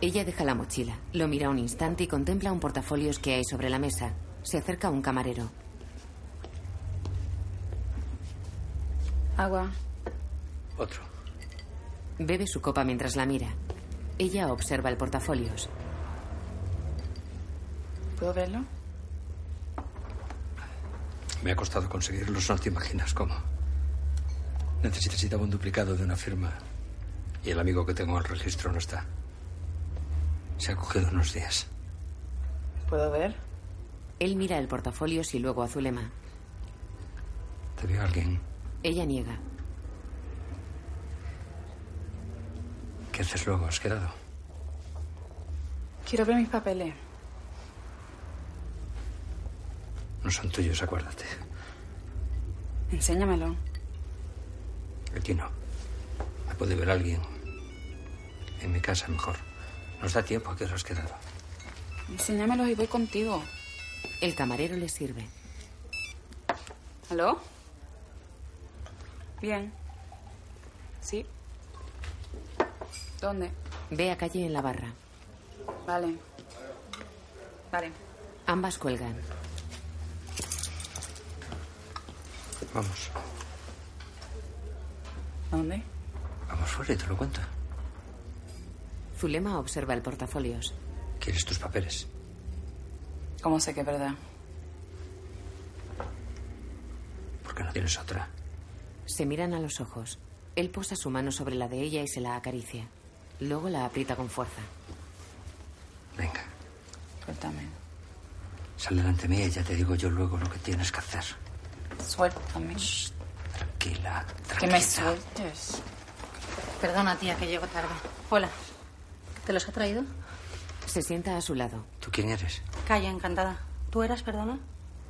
Speaker 2: Ella deja la mochila, lo mira un instante y contempla un portafolios que hay sobre la mesa. Se acerca a un camarero.
Speaker 5: Agua.
Speaker 28: Otro.
Speaker 2: Bebe su copa mientras la mira. Ella observa el portafolios.
Speaker 5: ¿Puedo verlo?
Speaker 28: Me ha costado conseguirlos, no te imaginas cómo. Necesitaba un duplicado de una firma y el amigo que tengo en el registro no está. Se ha cogido unos días.
Speaker 5: ¿Puedo ver?
Speaker 2: Él mira el portafolios y luego a Zulema.
Speaker 28: ¿Te vio alguien?
Speaker 2: Ella niega.
Speaker 28: ¿Qué haces luego? ¿Has quedado?
Speaker 5: Quiero ver mis papeles.
Speaker 28: No son tuyos, acuérdate.
Speaker 5: Enséñamelo.
Speaker 28: Aquí no. Me puede ver alguien. En mi casa, mejor. Nos da tiempo a que os has quedado.
Speaker 5: Enséñamelos y voy contigo.
Speaker 2: El camarero le sirve.
Speaker 5: ¿Aló? Bien. ¿Sí? ¿Dónde?
Speaker 2: Ve a calle en la barra.
Speaker 5: Vale. Vale.
Speaker 2: Ambas cuelgan.
Speaker 28: Vamos.
Speaker 5: ¿A dónde?
Speaker 28: Vamos fuera y te lo cuento.
Speaker 2: Zulema observa el portafolios.
Speaker 28: ¿Quieres tus papeles?
Speaker 5: ¿Cómo sé que es verdad?
Speaker 28: Porque no tienes otra.
Speaker 2: Se miran a los ojos. Él posa su mano sobre la de ella y se la acaricia. Luego la aprieta con fuerza.
Speaker 28: Venga,
Speaker 5: Suéltame.
Speaker 28: sal delante mía y ya te digo yo luego lo que tienes que hacer.
Speaker 5: Suéltame.
Speaker 28: Tranquila,
Speaker 5: Que me
Speaker 28: tranquila.
Speaker 5: sueltes.
Speaker 4: Perdona, tía, que llego tarde. Hola. ¿Te los ha traído?
Speaker 2: Se sienta a su lado.
Speaker 28: ¿Tú quién eres?
Speaker 4: Calla, encantada. ¿Tú eras, perdona?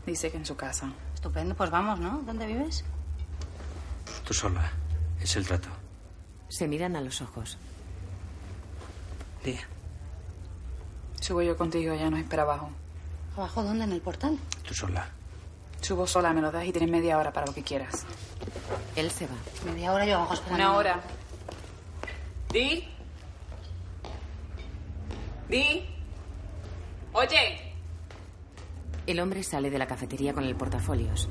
Speaker 5: Dice que en su casa.
Speaker 4: Estupendo, pues vamos, ¿no? ¿Dónde vives?
Speaker 28: Tú sola. Es el trato.
Speaker 2: Se miran a los ojos.
Speaker 28: Di.
Speaker 5: Subo yo contigo, ya no espera abajo.
Speaker 4: ¿Abajo dónde? ¿En el portal?
Speaker 28: Tú sola.
Speaker 5: Subo sola, me lo das y tienes media hora para lo que quieras.
Speaker 2: Él se va.
Speaker 4: Media hora yo abajo esperando.
Speaker 5: Una hora. Di. Di. Oye.
Speaker 2: El hombre sale de la cafetería con el portafolios.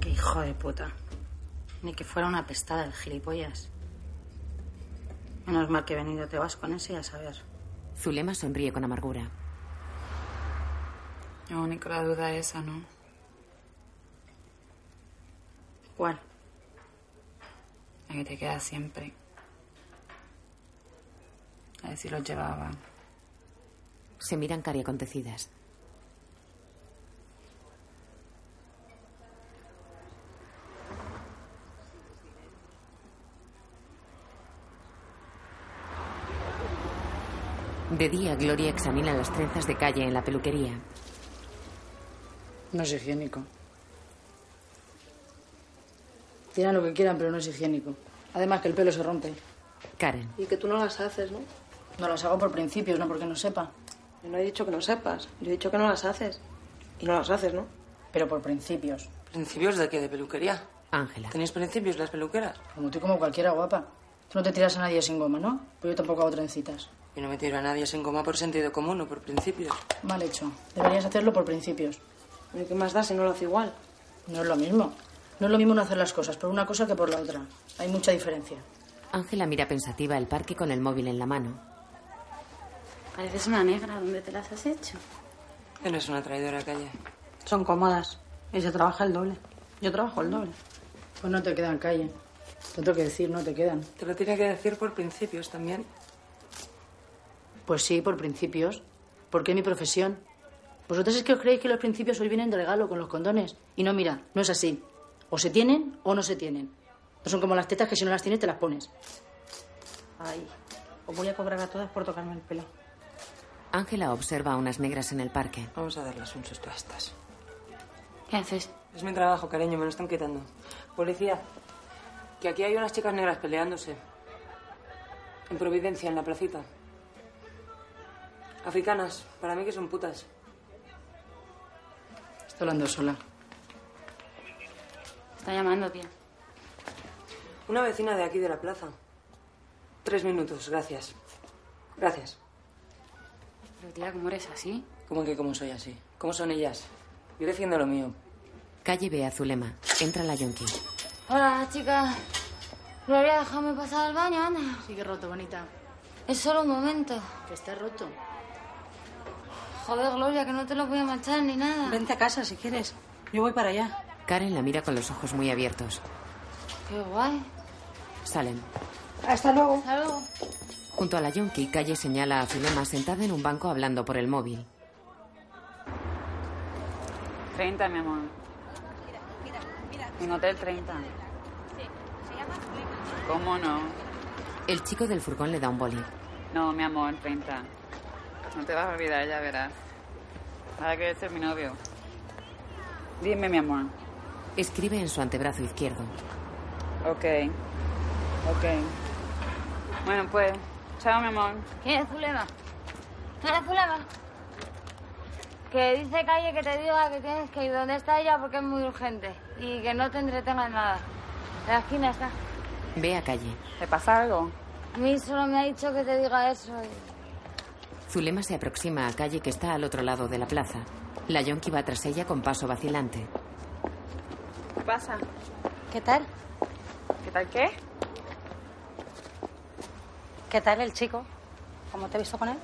Speaker 4: Qué hijo de puta. Ni que fuera una pestada el gilipollas. Menos mal que he venido te vas con ese y a saber.
Speaker 2: Zulema sonríe con amargura.
Speaker 5: La única duda es esa, ¿no?
Speaker 4: ¿Cuál?
Speaker 5: La que te queda siempre. A ver si los llevaba.
Speaker 2: Se miran cari acontecidas. De día, Gloria examina las trenzas de calle en la peluquería.
Speaker 15: No es higiénico. Tiran lo que quieran, pero no es higiénico. Además que el pelo se rompe.
Speaker 2: Karen.
Speaker 8: Y que tú no las haces, ¿no?
Speaker 15: No las hago por principios, no porque no sepa.
Speaker 8: Yo no he dicho que no sepas. Yo he dicho que no las haces. Y no las haces, ¿no?
Speaker 15: Pero por principios.
Speaker 10: ¿Principios de qué? ¿De peluquería?
Speaker 2: Ángela.
Speaker 10: ¿Tenéis principios las peluqueras?
Speaker 15: Como tú, como cualquiera, guapa. Tú no te tiras a nadie sin goma, ¿no? Pues yo tampoco hago trencitas.
Speaker 10: Yo no me tiro a nadie sin goma por sentido común o por principios.
Speaker 15: Mal hecho. Deberías hacerlo por principios.
Speaker 8: ¿Y qué más da si no lo hace igual?
Speaker 15: No es lo mismo. No es lo mismo no hacer las cosas por una cosa que por la otra. Hay mucha diferencia.
Speaker 2: Ángela mira pensativa el parque con el móvil en la mano.
Speaker 4: Pareces una negra. ¿Dónde te las has hecho?
Speaker 10: Eres una traidora, calle.
Speaker 4: Son cómodas. Ella trabaja el doble. Yo trabajo el doble.
Speaker 15: Pues no te quedan calle. Te tengo que decir, no te quedan.
Speaker 10: Te lo tiene que decir por principios también.
Speaker 15: Pues sí, por principios. Porque es mi profesión. Vosotros es que os creéis que los principios os vienen de regalo con los condones. Y no, mira, no es así. O se tienen o no se tienen. No son como las tetas que si no las tienes te las pones.
Speaker 4: Ay, os voy a cobrar a todas por tocarme el pelo.
Speaker 2: Ángela observa a unas negras en el parque.
Speaker 10: Vamos a darles un susto a estas.
Speaker 4: ¿Qué haces?
Speaker 10: Es mi trabajo, cariño, me lo están quitando. Policía, que aquí hay unas chicas negras peleándose. En Providencia, en la placita. Africanas, para mí que son putas.
Speaker 15: Estoy hablando sola.
Speaker 4: Está llamando, tía.
Speaker 10: Una vecina de aquí de la plaza. Tres minutos, gracias. Gracias.
Speaker 4: Pero tía, ¿cómo eres así?
Speaker 10: ¿Cómo que cómo soy así? ¿Cómo son ellas? Yo defiendo lo mío.
Speaker 2: Calle ve a Zulema. Entra la yonki.
Speaker 17: Hola, chica. Gloria, déjame pasar al baño, anda.
Speaker 15: Sigue roto, bonita.
Speaker 17: Es solo un momento.
Speaker 15: Que está roto.
Speaker 17: Joder, Gloria, que no te lo voy a manchar ni nada.
Speaker 4: Vente a casa si quieres. Yo voy para allá.
Speaker 2: Karen la mira con los ojos muy abiertos.
Speaker 17: Qué guay.
Speaker 2: Salen.
Speaker 4: Hasta luego.
Speaker 17: Hasta luego.
Speaker 2: Junto a la yonki, Calle señala a Zulema sentada en un banco hablando por el móvil.
Speaker 5: 30, mi amor. En hotel 30. ¿Cómo no?
Speaker 2: El chico del furgón le da un boli.
Speaker 5: No, mi amor, 30. No te vas a olvidar, ya verás. Ahora que ser mi novio. Dime, mi amor.
Speaker 2: Escribe en su antebrazo izquierdo.
Speaker 5: Ok. Ok. Bueno, pues, chao, mi amor.
Speaker 17: ¿Quién es Zulema? ¿Quién es Zulema? Que dice Calle que te diga que tienes que ir donde está ella porque es muy urgente y que no te entretengas nada. La esquina está.
Speaker 2: Ve a Calle.
Speaker 5: ¿Te pasa algo?
Speaker 17: A mí solo me ha dicho que te diga eso. y-
Speaker 2: Zulema se aproxima a Calle que está al otro lado de la plaza. La yonki va tras ella con paso vacilante.
Speaker 5: ¿Qué pasa?
Speaker 4: ¿Qué tal?
Speaker 5: ¿Qué tal qué?
Speaker 4: ¿Qué tal el chico? ¿Cómo te he visto con él?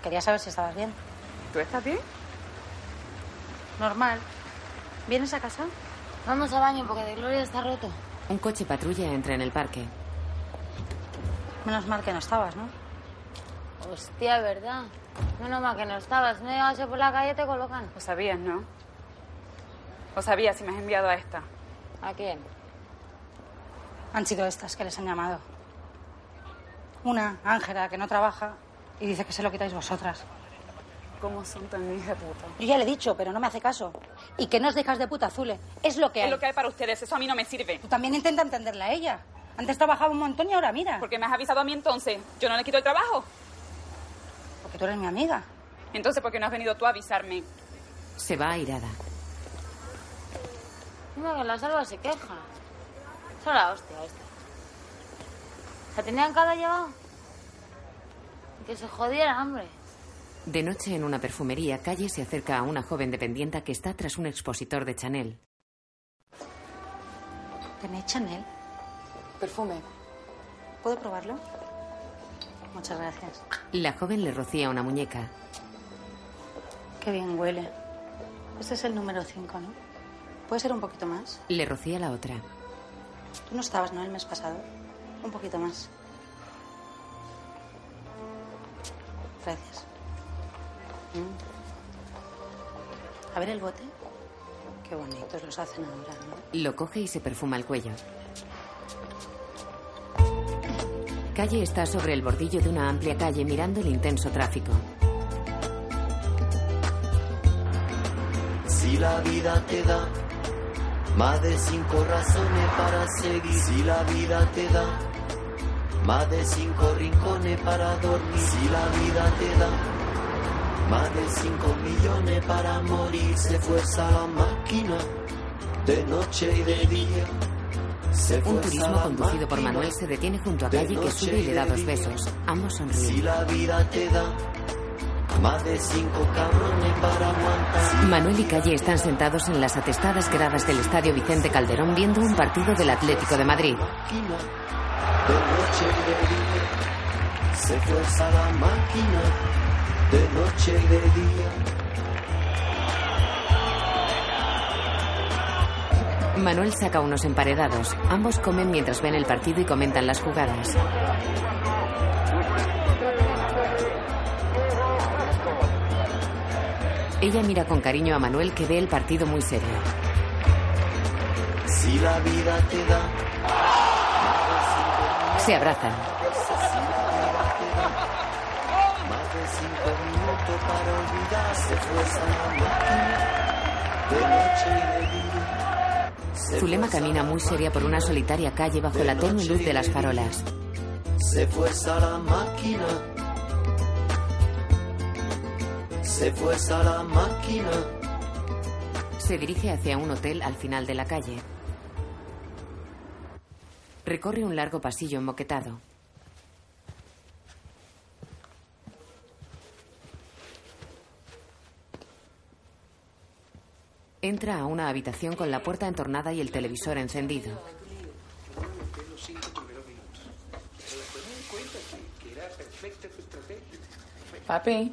Speaker 4: Quería saber si estabas bien.
Speaker 5: ¿Tú estás bien?
Speaker 4: Normal. ¿Vienes a casa?
Speaker 17: Vamos al baño porque de Gloria está roto.
Speaker 2: Un coche patrulla entra en el parque.
Speaker 4: Menos mal que no estabas, ¿no?
Speaker 17: Hostia, ¿verdad? Menos mal que no estabas. No llegase por la calle te colocan.
Speaker 5: Lo sabías, ¿no? Lo sabías si me has enviado a esta.
Speaker 17: ¿A quién?
Speaker 4: Han sido estas que les han llamado. Una, Ángela, que no trabaja y dice que se lo quitáis vosotras.
Speaker 5: ¿Cómo son tan hijas de puta?
Speaker 4: Yo ya le he dicho, pero no me hace caso. Y que no os dejas de puta, Zule. Es lo que hay.
Speaker 5: Es lo que hay para ustedes, eso a mí no me sirve.
Speaker 4: Tú también intenta entenderla a ella. Antes trabajaba un montón y ahora mira.
Speaker 5: Porque me has avisado a mí entonces. Yo no le quito el trabajo.
Speaker 4: Porque tú eres mi amiga.
Speaker 5: Entonces, ¿por qué no has venido tú a avisarme?
Speaker 2: Se va airada.
Speaker 17: Mira que la salva se queja. Son la hostia esta. ¿Se tenían cada llevado? Que se jodiera, hombre.
Speaker 2: De noche en una perfumería, Calle se acerca a una joven dependienta que está tras un expositor de Chanel.
Speaker 4: ¿Tenéis Chanel?
Speaker 5: Perfume.
Speaker 4: ¿Puedo probarlo? Muchas gracias.
Speaker 2: La joven le rocía una muñeca.
Speaker 4: Qué bien huele. Este es el número 5, ¿no? ¿Puede ser un poquito más?
Speaker 2: Le rocía la otra.
Speaker 4: Tú no estabas, ¿no? El mes pasado. Un poquito más. Gracias. Mm. A ver el bote. Qué bonitos los hacen ahora, ¿no?
Speaker 2: Lo coge y se perfuma el cuello. Calle está sobre el bordillo de una amplia calle mirando el intenso tráfico.
Speaker 27: Si la vida te da más de cinco razones para seguir, si la vida te da más de cinco rincones para dormir, si la vida te da más de cinco millones para morir, se fuerza la máquina de noche y de día.
Speaker 2: Un turismo conducido por Manuel se detiene junto a Calle que sube y le da dos besos. Ambos
Speaker 27: Si
Speaker 2: sonríen.
Speaker 27: la vida te da más de cinco cabrones para aguantar.
Speaker 2: Manuel y Calle están sentados en las atestadas gradas del Estadio Vicente Calderón viendo un partido del Atlético de Madrid.
Speaker 27: De noche y de día se fuerza la máquina. De noche de día.
Speaker 2: Manuel saca unos emparedados. Ambos comen mientras ven el partido y comentan las jugadas. Ella mira con cariño a Manuel que ve el partido muy serio.
Speaker 27: Si la vida te da
Speaker 2: Se abrazan.
Speaker 27: para olvidar, se fuerza la máquina. De noche y de día.
Speaker 2: Zulema camina muy seria por una solitaria calle bajo la tenue luz de las farolas.
Speaker 27: Se fuerza la máquina. Se fuerza la máquina.
Speaker 2: Se dirige hacia un hotel al final de la calle. Recorre un largo pasillo emboquetado. Entra a una habitación con la puerta entornada y el televisor encendido.
Speaker 5: Papi.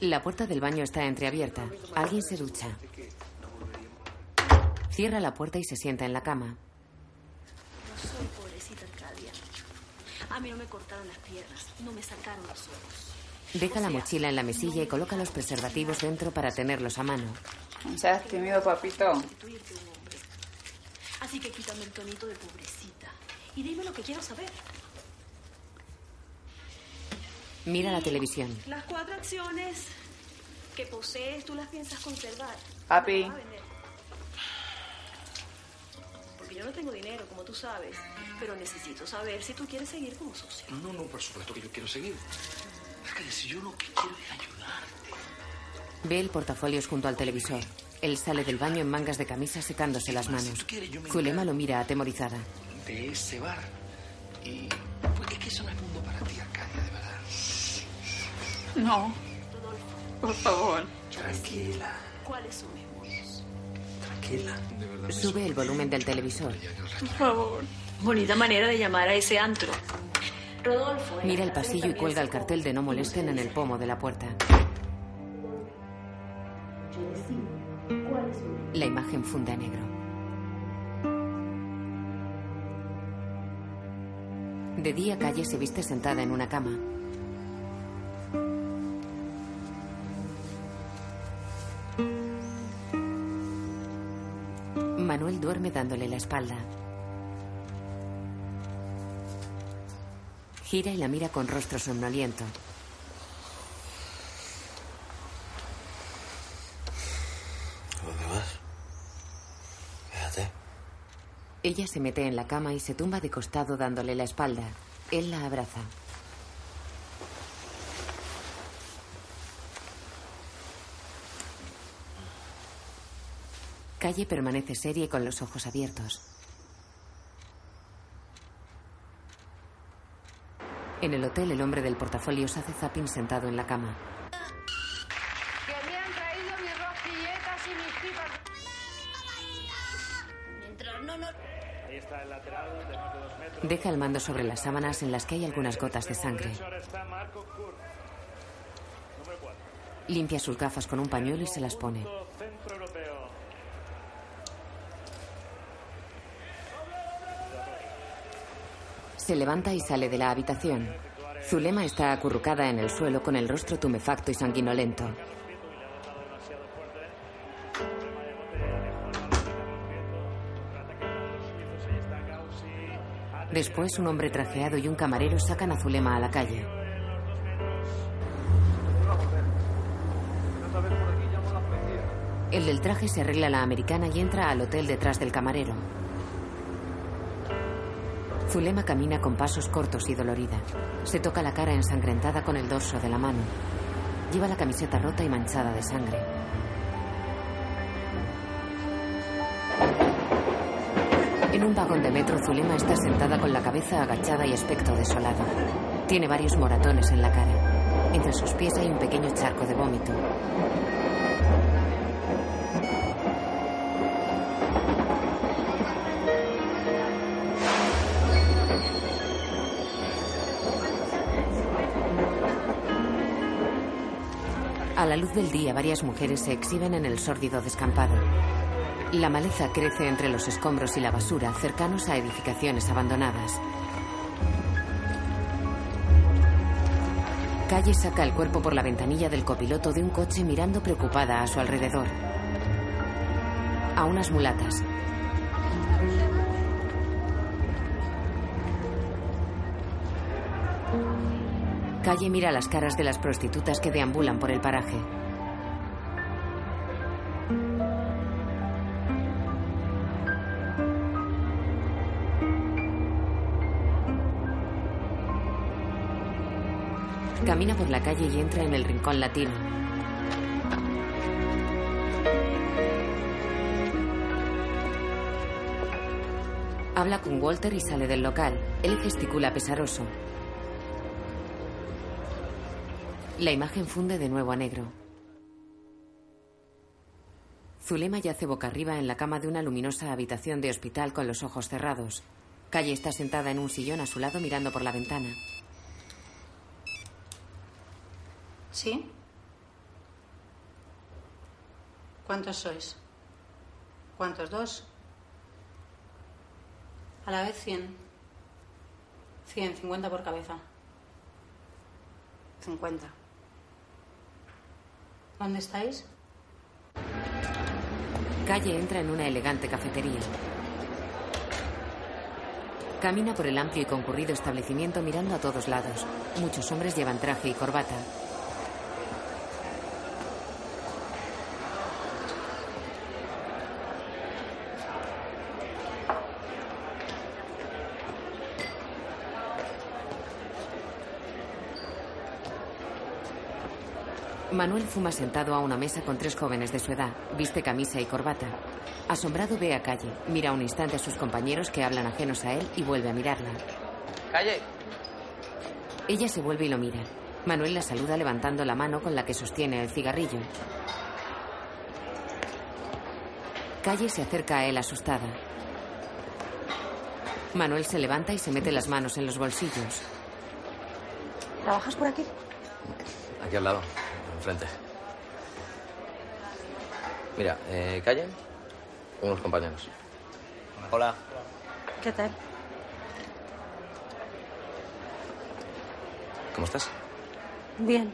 Speaker 2: La puerta del baño está entreabierta. Alguien se ducha. Cierra la puerta y se sienta en la cama.
Speaker 29: No soy pobrecita Arcadia. A mí no me cortaron las piernas, no me sacaron los ojos.
Speaker 2: Deja la mochila en la mesilla y coloca los preservativos dentro para tenerlos a mano.
Speaker 5: No seas tímido, papito.
Speaker 29: Constituirte un hombre. Así que quítame el tonito de pobrecita y dime lo que quiero saber.
Speaker 2: Mira la televisión.
Speaker 29: Las cuatro acciones que posees, ¿tú las piensas conservar?
Speaker 5: Papi.
Speaker 29: ¿Vas a vender? que yo no tengo dinero, como tú sabes, pero necesito saber si tú quieres seguir como socio.
Speaker 24: No, no, no, por supuesto que yo quiero seguir. Es que si yo lo que quiero es ayudarte.
Speaker 2: Ve el portafolios junto al televisor. Él sale del baño en mangas de camisa secándose las manos. Zulema lo mira atemorizada.
Speaker 24: De ese bar. Y pues, es que eso no es mundo para ti, Arcadia, de verdad.
Speaker 5: No. Por favor.
Speaker 24: Tranquila,
Speaker 29: ¿Cuáles son mis mundos?
Speaker 24: tranquila. De verdad. me
Speaker 2: Sube el volumen del televisor.
Speaker 29: Por favor. Bonita manera de llamar a ese antro. Rodolfo. ¿eh?
Speaker 2: Mira el pasillo y cuelga el cartel de no molesten en el pomo de la puerta. La imagen funde a negro. De día, Calle se viste sentada en una cama. Manuel duerme dándole la espalda. Gira y la mira con rostro somnoliento.
Speaker 27: ¿A dónde vas? Quédate.
Speaker 2: Ella se mete en la cama y se tumba de costado dándole la espalda. Él la abraza. Calle permanece seria y con los ojos abiertos. En el hotel, el hombre del portafolio se hace zapping sentado en la cama. Deja el mando sobre las sábanas en las que hay algunas gotas de sangre.
Speaker 20: Ahora está Marco Kurz. Número 4.
Speaker 2: Limpia sus gafas con un pañuelo y se las pone. Se levanta y sale de la habitación. Zulema está acurrucada en el suelo con el rostro tumefacto y sanguinolento. Después, un hombre trajeado y un camarero sacan a Zulema a la calle. El del traje se arregla la americana y entra al hotel detrás del camarero. Zulema camina con pasos cortos y dolorida. Se toca la cara ensangrentada con el dorso de la mano. Lleva la camiseta rota y manchada de sangre. En un vagón de metro, Zulema está sentada con la cabeza agachada y aspecto desolado. Tiene varios moratones en la cara. Entre sus pies hay un pequeño charco de vómito. A la luz del día, varias mujeres se exhiben en el sórdido descampado. La maleza crece entre los escombros y la basura, cercanos a edificaciones abandonadas. Calle saca el cuerpo por la ventanilla del copiloto de un coche mirando preocupada a su alrededor. A unas mulatas. Calle mira las caras de las prostitutas que deambulan por el paraje. La calle y entra en el rincón latino. Habla con Walter y sale del local. Él gesticula pesaroso. La imagen funde de nuevo a negro. Zulema yace boca arriba en la cama de una luminosa habitación de hospital con los ojos cerrados. Calle está sentada en un sillón a su lado mirando por la ventana.
Speaker 4: ¿Sí? ¿Cuántos sois? ¿Cuántos? ¿Dos? A la vez cien. Cien, cincuenta por cabeza. Cincuenta. ¿Dónde estáis?
Speaker 2: Calle entra en una elegante cafetería. Camina por el amplio y concurrido establecimiento mirando a todos lados. Muchos hombres llevan traje y corbata. Manuel fuma sentado a una mesa con tres jóvenes de su edad. Viste camisa y corbata. Asombrado ve a Calle. Mira un instante a sus compañeros que hablan ajenos a él y vuelve a mirarla.
Speaker 13: Calle.
Speaker 2: Ella se vuelve y lo mira. Manuel la saluda levantando la mano con la que sostiene el cigarrillo. Calle se acerca a él asustada. Manuel se levanta y se mete las manos en los bolsillos.
Speaker 9: ¿Trabajas por aquí?
Speaker 13: Aquí al lado, enfrente. Mira, eh, calle, unos compañeros. Hola.
Speaker 9: ¿Qué tal?
Speaker 13: ¿Cómo estás?
Speaker 9: Bien.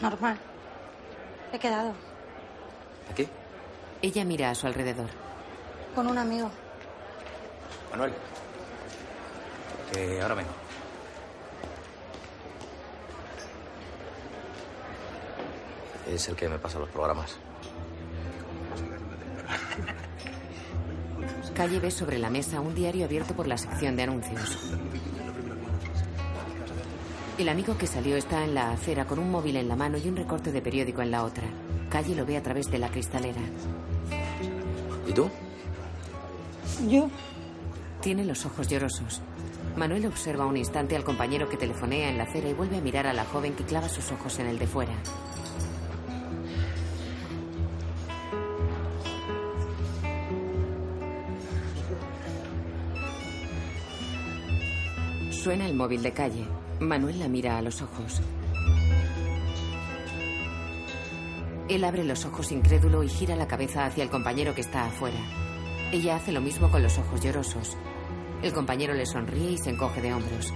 Speaker 9: Normal. He quedado
Speaker 13: ¿Aquí?
Speaker 2: Ella mira a su alrededor.
Speaker 9: con un amigo.
Speaker 13: Manuel. Que ahora vengo. Es el que me pasa los programas.
Speaker 2: Calle ve sobre la mesa un diario abierto por la sección de anuncios. El amigo que salió está en la acera con un móvil en la mano y un recorte de periódico en la otra. Calle lo ve a través de la cristalera.
Speaker 13: ¿Y tú?
Speaker 9: Yo.
Speaker 2: Tiene los ojos llorosos. Manuel observa un instante al compañero que telefonea en la acera y vuelve a mirar a la joven que clava sus ojos en el de fuera. Suena el móvil de calle. Manuel la mira a los ojos. Él abre los ojos incrédulo y gira la cabeza hacia el compañero que está afuera. Ella hace lo mismo con los ojos llorosos. El compañero le sonríe y se encoge de hombros.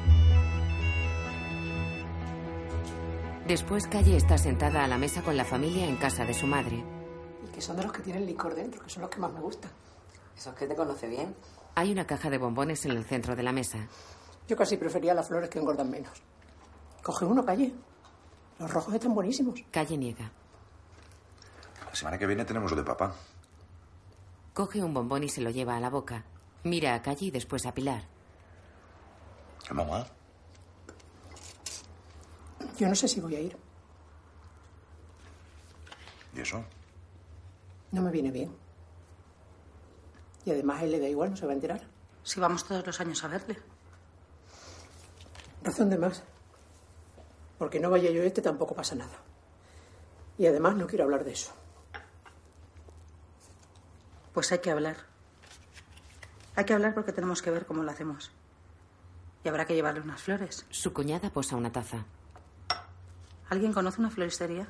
Speaker 2: Después Calle está sentada a la mesa con la familia en casa de su madre.
Speaker 6: Y que son de los que tienen licor dentro, que son los que más me gustan.
Speaker 30: Eso es que te conoce bien.
Speaker 2: Hay una caja de bombones en el centro de la mesa.
Speaker 6: Yo casi prefería las flores que engordan menos. Coge uno, calle. Los rojos están buenísimos.
Speaker 2: Calle niega.
Speaker 7: La semana que viene tenemos lo de papá.
Speaker 2: Coge un bombón y se lo lleva a la boca. Mira a Calle y después a Pilar.
Speaker 7: ¿Qué mamá?
Speaker 6: Yo no sé si voy a ir.
Speaker 7: ¿Y eso?
Speaker 6: No me viene bien. Y además a él le da igual, no se va a enterar.
Speaker 9: Si vamos todos los años a verle.
Speaker 6: Razón de más. Porque no vaya yo este tampoco pasa nada. Y además no quiero hablar de eso.
Speaker 9: Pues hay que hablar. Hay que hablar porque tenemos que ver cómo lo hacemos. Y habrá que llevarle unas flores.
Speaker 2: Su cuñada posa una taza.
Speaker 9: ¿Alguien conoce una floristería?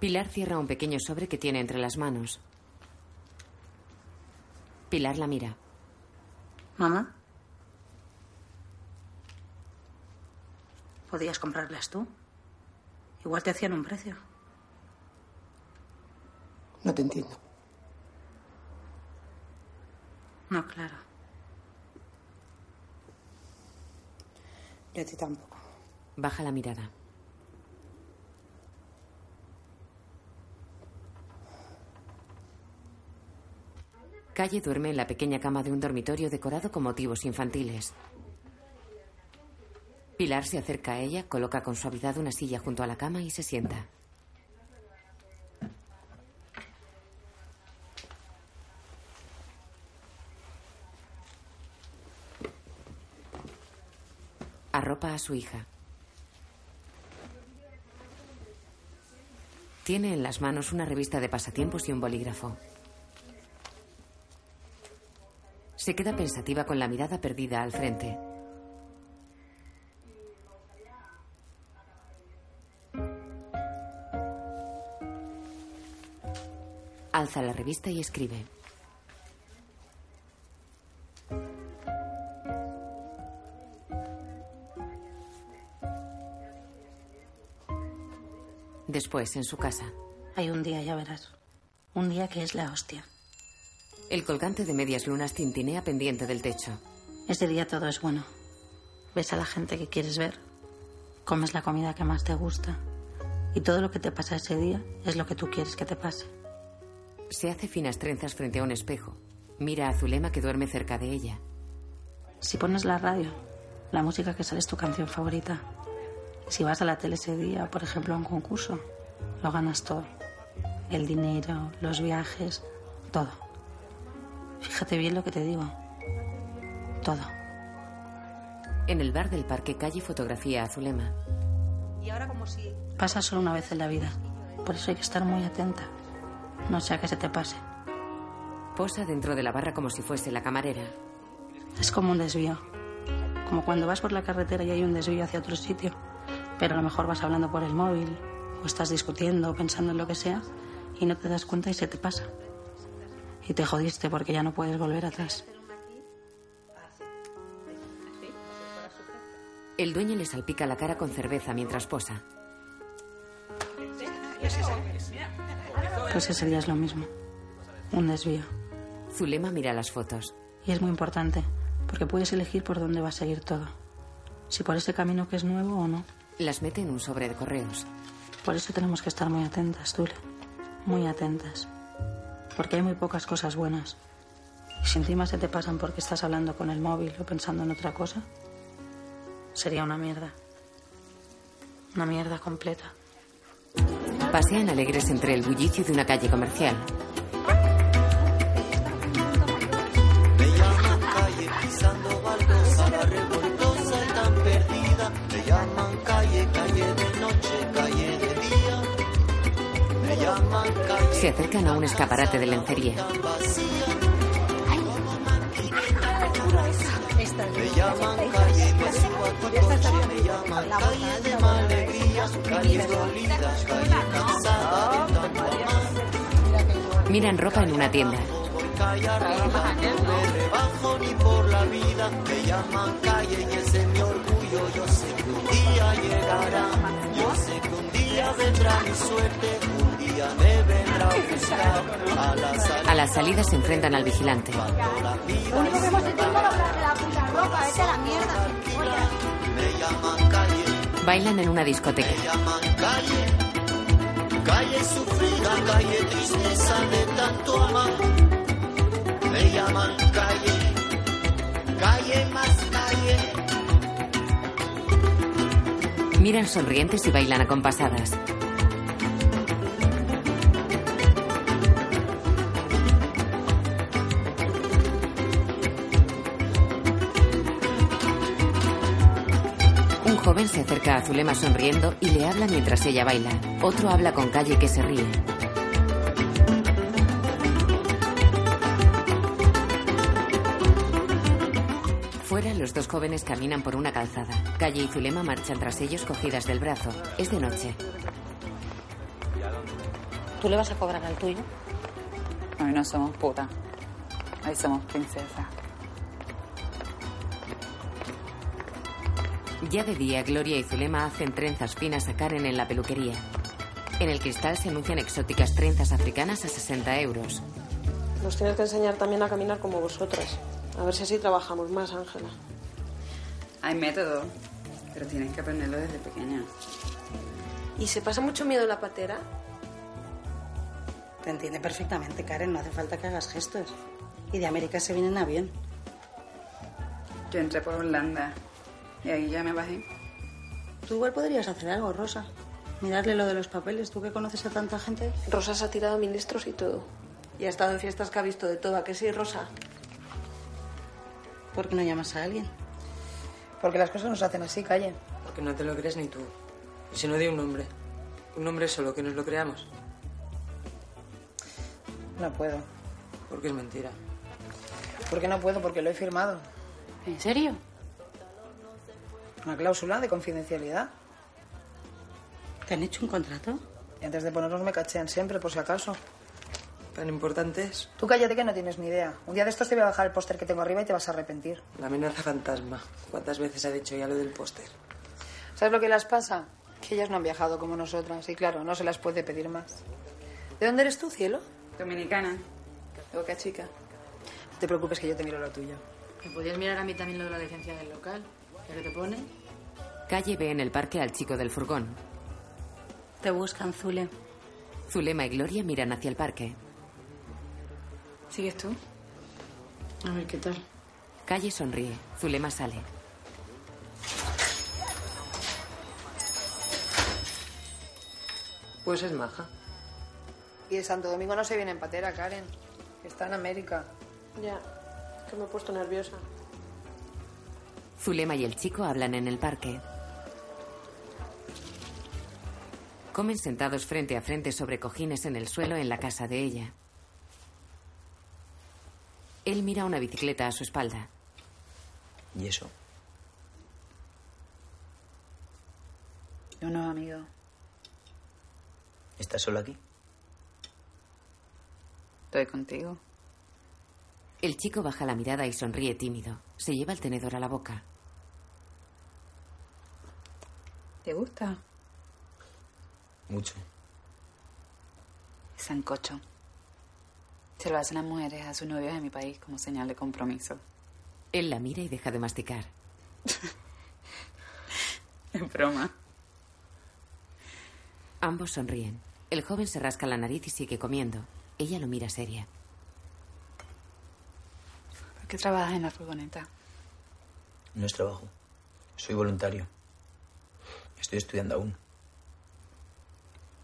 Speaker 2: Pilar cierra un pequeño sobre que tiene entre las manos. Pilar la mira.
Speaker 9: Mamá. Podías comprarlas tú. Igual te hacían un precio.
Speaker 6: No te entiendo.
Speaker 9: No, claro.
Speaker 6: Y a ti tampoco.
Speaker 2: Baja la mirada. Calle duerme en la pequeña cama de un dormitorio decorado con motivos infantiles. Pilar se acerca a ella, coloca con suavidad una silla junto a la cama y se sienta. Arropa a su hija. Tiene en las manos una revista de pasatiempos y un bolígrafo. Se queda pensativa con la mirada perdida al frente. Revista y escribe. Después, en su casa.
Speaker 9: Hay un día, ya verás. Un día que es la hostia.
Speaker 2: El colgante de medias lunas tintinea pendiente del techo.
Speaker 9: Ese día todo es bueno. Ves a la gente que quieres ver. Comes la comida que más te gusta. Y todo lo que te pasa ese día es lo que tú quieres que te pase.
Speaker 2: Se hace finas trenzas frente a un espejo. Mira a Zulema que duerme cerca de ella.
Speaker 9: Si pones la radio, la música que sale es tu canción favorita. Si vas a la tele ese día, por ejemplo, a un concurso, lo ganas todo. El dinero, los viajes, todo. Fíjate bien lo que te digo. Todo.
Speaker 2: En el bar del parque, Calle fotografía a Zulema.
Speaker 4: Y ahora como si...
Speaker 9: Pasa solo una vez en la vida. Por eso hay que estar muy atenta. No sea que se te pase.
Speaker 2: Posa dentro de la barra como si fuese la camarera.
Speaker 9: Es como un desvío. Como cuando vas por la carretera y hay un desvío hacia otro sitio. Pero a lo mejor vas hablando por el móvil, o estás discutiendo, o pensando en lo que sea, y no te das cuenta y se te pasa. Y te jodiste porque ya no puedes volver atrás.
Speaker 2: El dueño le salpica la cara con cerveza mientras posa.
Speaker 9: Pues ese día es lo mismo. Un desvío.
Speaker 2: Zulema mira las fotos.
Speaker 9: Y es muy importante, porque puedes elegir por dónde va a seguir todo. Si por ese camino que es nuevo o no.
Speaker 2: Las mete en un sobre de correos.
Speaker 9: Por eso tenemos que estar muy atentas, Zule. Muy atentas. Porque hay muy pocas cosas buenas. Y si encima se te pasan porque estás hablando con el móvil o pensando en otra cosa, sería una mierda. Una mierda completa.
Speaker 2: Pasean alegres entre el bullicio de una calle comercial.
Speaker 27: Me llaman calle pisando baldosa, la revoltosa y tan perdida. Me llaman calle, calle de noche, calle de día. Me llaman calle
Speaker 2: Se acercan a un escaparate de lencería.
Speaker 27: vacía. Me llaman calle, me subo a tu coche. Me llaman calle de alegría, calle dolida, calle cansada de tanto amar.
Speaker 2: Miran ropa en una tienda.
Speaker 27: calle arriba, no me rebajo ni por la vida. Me llaman calle y ese es mi orgullo. Yo sé que un día llegará, día vendrá mi suerte. Un día me vendrá a buscar a la salida.
Speaker 2: A la salida se enfrentan al vigilante.
Speaker 27: Lo único que hemos hecho es la puta ropa, vete a la mierda. Me llaman calle,
Speaker 2: Bailan en una discoteca.
Speaker 27: me llaman calle. Calle sufrida, calle tristeza de tanto amar. Me llaman calle, calle más
Speaker 2: Miran sonrientes y bailan acompasadas. Un joven se acerca a Zulema sonriendo y le habla mientras ella baila. Otro habla con calle que se ríe. Jóvenes caminan por una calzada. Calle y Zulema marchan tras ellos cogidas del brazo. Es de noche.
Speaker 9: ¿Tú le vas a cobrar al tuyo?
Speaker 5: Hoy no somos puta. Hoy somos princesa.
Speaker 2: Ya de día, Gloria y Zulema hacen trenzas finas a Karen en la peluquería. En el cristal se anuncian exóticas trenzas africanas a 60 euros.
Speaker 8: Nos tienes que enseñar también a caminar como vosotras. A ver si así trabajamos más, Ángela.
Speaker 5: Hay método, pero tienes que aprenderlo desde pequeña.
Speaker 8: ¿Y se pasa mucho miedo la patera?
Speaker 9: Te entiende perfectamente, Karen. No hace falta que hagas gestos. Y de América se viene en avión.
Speaker 5: Yo entré por Holanda y ahí ya me bajé.
Speaker 9: Tú igual podrías hacer algo, Rosa. Mirarle lo de los papeles. ¿Tú que conoces a tanta gente?
Speaker 8: Rosa se ha tirado a ministros y todo. Y ha estado en fiestas que ha visto de todo. ¿A que sí, Rosa?
Speaker 9: ¿Por qué no llamas a alguien?
Speaker 10: Porque las cosas nos hacen así, calle. Porque no te lo crees ni tú. Y si no, di un nombre. Un nombre solo, que nos lo creamos. No puedo. Porque es mentira. ¿Por qué no puedo? Porque lo he firmado.
Speaker 9: ¿En serio?
Speaker 10: Una cláusula de confidencialidad.
Speaker 9: ¿Te han hecho un contrato?
Speaker 10: Y antes de ponernos me cachean siempre, por si acaso. Tan importante es. Tú cállate que no tienes ni idea. Un día de estos te voy a bajar el póster que tengo arriba y te vas a arrepentir. La amenaza fantasma. ¿Cuántas veces ha dicho ya lo del póster? ¿Sabes lo que las pasa? Que ellas no han viajado como nosotras. Y claro, no se las puede pedir más. ¿De dónde eres tú, cielo?
Speaker 5: Dominicana.
Speaker 10: De Boca Chica. No te preocupes que yo te miro lo tuyo.
Speaker 15: ¿Me podías mirar a mí también lo de la licencia del local? ¿Ya que te pone?
Speaker 2: Calle ve en el parque al chico del furgón.
Speaker 9: Te buscan, Zule.
Speaker 2: Zulema y Gloria miran hacia el parque.
Speaker 5: ¿Sigues tú?
Speaker 9: A ver, ¿qué tal?
Speaker 2: Calle sonríe. Zulema sale.
Speaker 12: Pues es maja. Y de Santo Domingo no se viene en patera, Karen. Está en América.
Speaker 9: Ya, que me he puesto nerviosa.
Speaker 2: Zulema y el chico hablan en el parque. Comen sentados frente a frente sobre cojines en el suelo en la casa de ella. Él mira una bicicleta a su espalda.
Speaker 5: ¿Y eso? Unos amigos.
Speaker 28: ¿Estás solo aquí?
Speaker 5: Estoy contigo.
Speaker 2: El chico baja la mirada y sonríe tímido. Se lleva el tenedor a la boca.
Speaker 5: ¿Te gusta?
Speaker 28: Mucho.
Speaker 5: Sancocho. Se lo hacen las mujeres a sus novios en mi país como señal de compromiso.
Speaker 2: Él la mira y deja de masticar. [laughs]
Speaker 5: Es broma.
Speaker 2: Ambos sonríen. El joven se rasca la nariz y sigue comiendo. Ella lo mira seria.
Speaker 5: ¿Por qué trabajas en la furgoneta?
Speaker 28: No es trabajo. Soy voluntario. Estoy estudiando aún.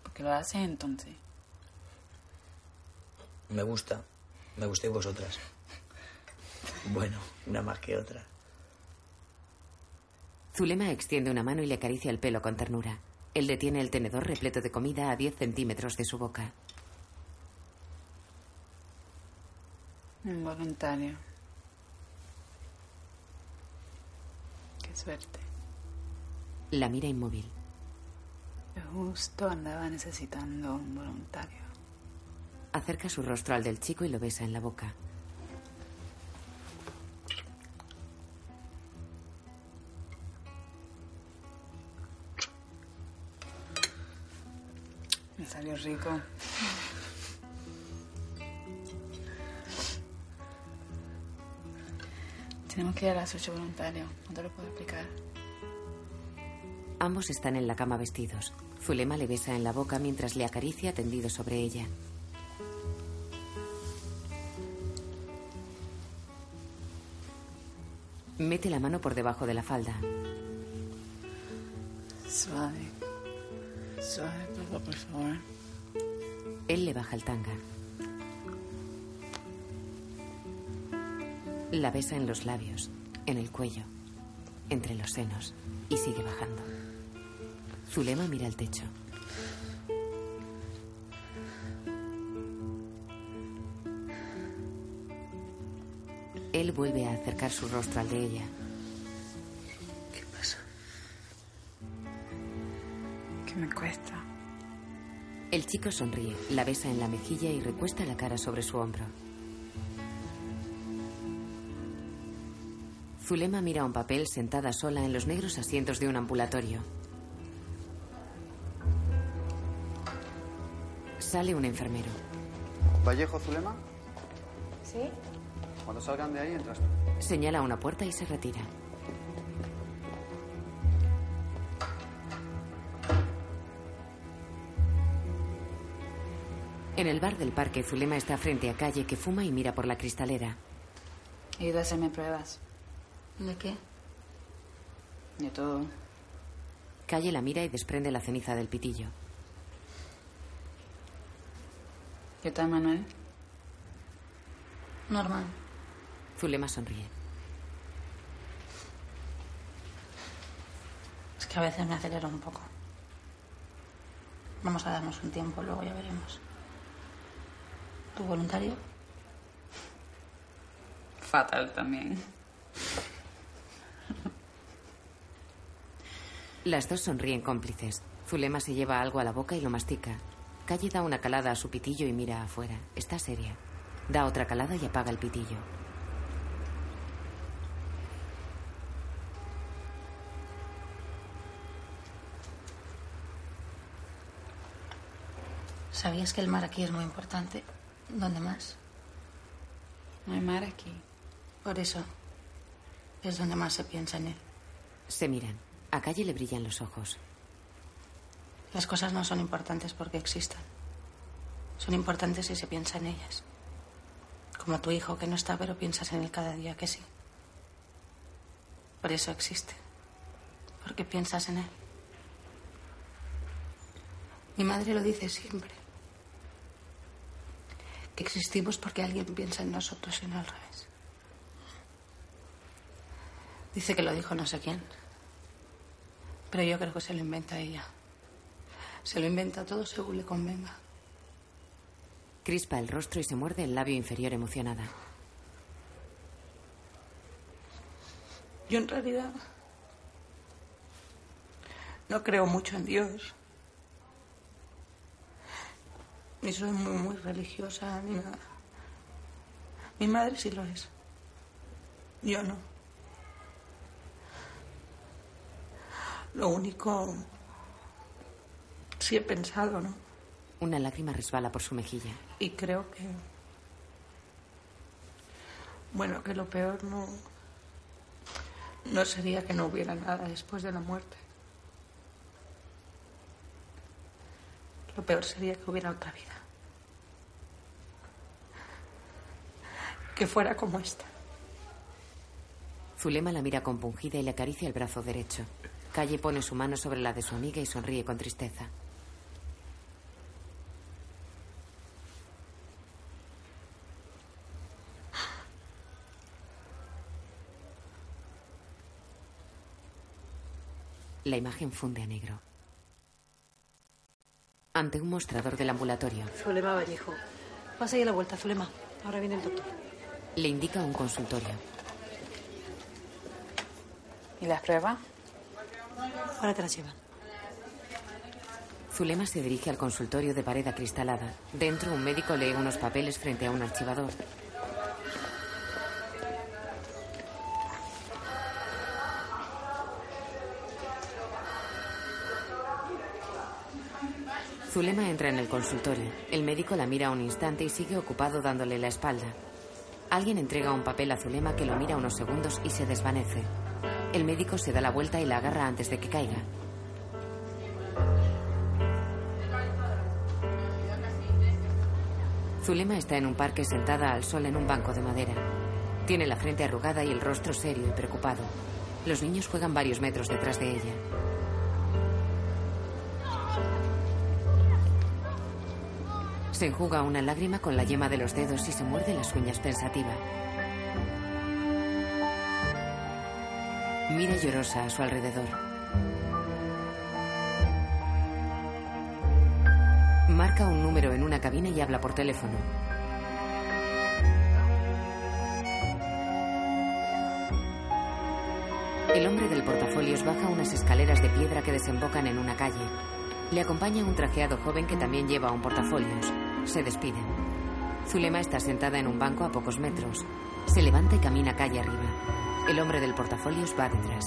Speaker 5: ¿Por qué lo haces entonces?
Speaker 28: Me gusta. Me gustéis vosotras. Bueno, una más que otra.
Speaker 2: Zulema extiende una mano y le acaricia el pelo con ternura. Él detiene el tenedor repleto de comida a 10 centímetros de su boca.
Speaker 5: Involuntario. Qué suerte.
Speaker 2: La mira inmóvil.
Speaker 5: Justo andaba necesitando un voluntario.
Speaker 2: Acerca su rostro al del chico y lo besa en la boca.
Speaker 5: Me salió rico. Tenemos que ir a las ocho voluntarios. No te lo puedo explicar.
Speaker 2: Ambos están en la cama vestidos. Zulema le besa en la boca mientras le acaricia tendido sobre ella. Mete la mano por debajo de la falda.
Speaker 5: Suave. Suave, por, por favor.
Speaker 2: Él le baja el tanga. La besa en los labios, en el cuello, entre los senos y sigue bajando. Zulema mira el techo. Él vuelve a acercar su rostro al de ella.
Speaker 28: ¿Qué pasa?
Speaker 5: Que me cuesta.
Speaker 2: El chico sonríe, la besa en la mejilla y recuesta la cara sobre su hombro. Zulema mira un papel sentada sola en los negros asientos de un ambulatorio. Sale un enfermero.
Speaker 31: Vallejo Zulema,
Speaker 9: ¿Sí?
Speaker 31: Cuando salgan de ahí entras tú.
Speaker 2: Señala una puerta y se retira. En el bar del parque, Zulema está frente a Calle que fuma y mira por la cristalera.
Speaker 5: He ido a hacerme pruebas.
Speaker 9: ¿De qué?
Speaker 5: De todo.
Speaker 2: Calle la mira y desprende la ceniza del pitillo.
Speaker 5: ¿Qué tal, Manuel?
Speaker 9: Normal.
Speaker 2: Zulema sonríe.
Speaker 9: Es que a veces me acelero un poco. Vamos a darnos un tiempo, luego ya veremos. ¿Tu voluntario?
Speaker 5: Fatal también.
Speaker 2: Las dos sonríen cómplices. Zulema se lleva algo a la boca y lo mastica. Calle da una calada a su pitillo y mira afuera. Está seria. Da otra calada y apaga el pitillo.
Speaker 9: ¿Sabías que el mar aquí es muy importante? ¿Dónde más?
Speaker 5: No hay mar aquí.
Speaker 9: Por eso es donde más se piensa en él.
Speaker 2: Se miran. A Calle le brillan los ojos.
Speaker 9: Las cosas no son importantes porque existan. Son importantes si se piensa en ellas. Como tu hijo que no está, pero piensas en él cada día que sí. Por eso existe. Porque piensas en él. Mi madre lo dice siempre. Que existimos porque alguien piensa en nosotros y no al revés. Dice que lo dijo no sé quién. Pero yo creo que se lo inventa ella. Se lo inventa todo según le convenga.
Speaker 2: Crispa el rostro y se muerde el labio inferior emocionada.
Speaker 9: Yo en realidad no creo mucho en Dios. Ni soy muy, muy religiosa ni nada. Mi madre sí lo es. Yo no. Lo único... Sí he pensado, ¿no?
Speaker 2: Una lágrima resbala por su mejilla.
Speaker 9: Y creo que... Bueno, que lo peor no... No sería que no hubiera nada después de la muerte. Lo peor sería que hubiera otra vida. Que fuera como esta.
Speaker 2: Zulema la mira compungida y le acaricia el brazo derecho. Calle pone su mano sobre la de su amiga y sonríe con tristeza. La imagen funde a negro. Ante un mostrador del ambulatorio,
Speaker 4: Zulema Vallejo. Pasa ahí a la vuelta, Zulema. Ahora viene el doctor.
Speaker 2: le indica un consultorio.
Speaker 5: ¿Y las pruebas?
Speaker 4: Ahora te las llevan.
Speaker 2: Zulema se dirige al consultorio de pared acristalada. Dentro, un médico lee unos papeles frente a un archivador. Zulema entra en el consultorio. El médico la mira un instante y sigue ocupado dándole la espalda. Alguien entrega un papel a Zulema que lo mira unos segundos y se desvanece. El médico se da la vuelta y la agarra antes de que caiga. Zulema está en un parque sentada al sol en un banco de madera. Tiene la frente arrugada y el rostro serio y preocupado. Los niños juegan varios metros detrás de ella. Se enjuga una lágrima con la yema de los dedos y se muerde las uñas pensativa. Mira llorosa a su alrededor. Marca un número en una cabina y habla por teléfono. El hombre del portafolios baja unas escaleras de piedra que desembocan en una calle. Le acompaña un trajeado joven que también lleva un portafolios. Se despiden. Zulema está sentada en un banco a pocos metros. Se levanta y camina calle arriba. El hombre del portafolios va detrás.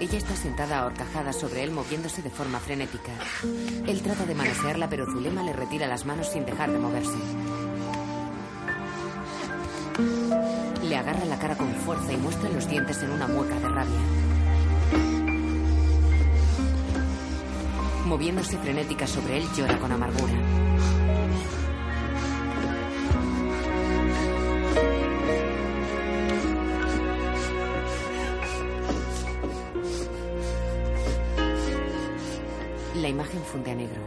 Speaker 2: Ella está sentada ahorcajada sobre él moviéndose de forma frenética. Él trata de manosearla, pero Zulema le retira las manos sin dejar de moverse. Le agarra la cara con fuerza y muestra los dientes en una mueca de rabia. Moviéndose frenética sobre él, llora con amargura. Funde negro.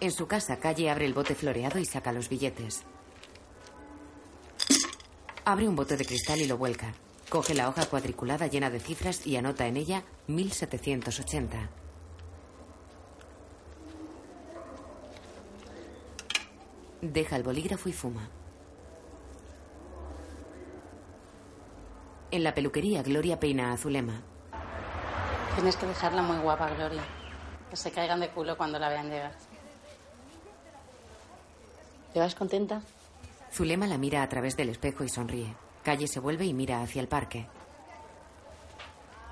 Speaker 2: En su casa, Calle abre el bote floreado y saca los billetes. Abre un bote de cristal y lo vuelca. Coge la hoja cuadriculada llena de cifras y anota en ella 1780. Deja el bolígrafo y fuma. En la peluquería, Gloria peina a Zulema.
Speaker 9: Tienes que dejarla muy guapa, Gloria. Que se caigan de culo cuando la vean llegar. ¿Te vas contenta?
Speaker 2: Zulema la mira a través del espejo y sonríe. Calle se vuelve y mira hacia el parque.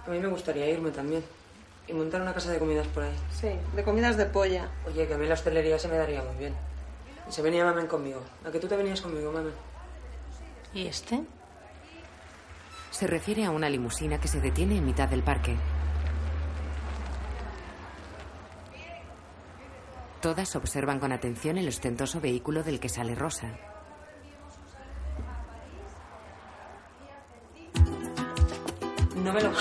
Speaker 10: A mí me gustaría irme también. Y montar una casa de comidas por ahí.
Speaker 4: Sí, de comidas de polla.
Speaker 10: Oye, que a mí la hostelería se me daría muy bien. Y se venía mamen conmigo. ¿A que tú te venías conmigo, mamen?
Speaker 9: ¿Y este?
Speaker 2: Se refiere a una limusina que se detiene en mitad del parque. Todas observan con atención el ostentoso vehículo del que sale Rosa.
Speaker 10: No me lo puedo.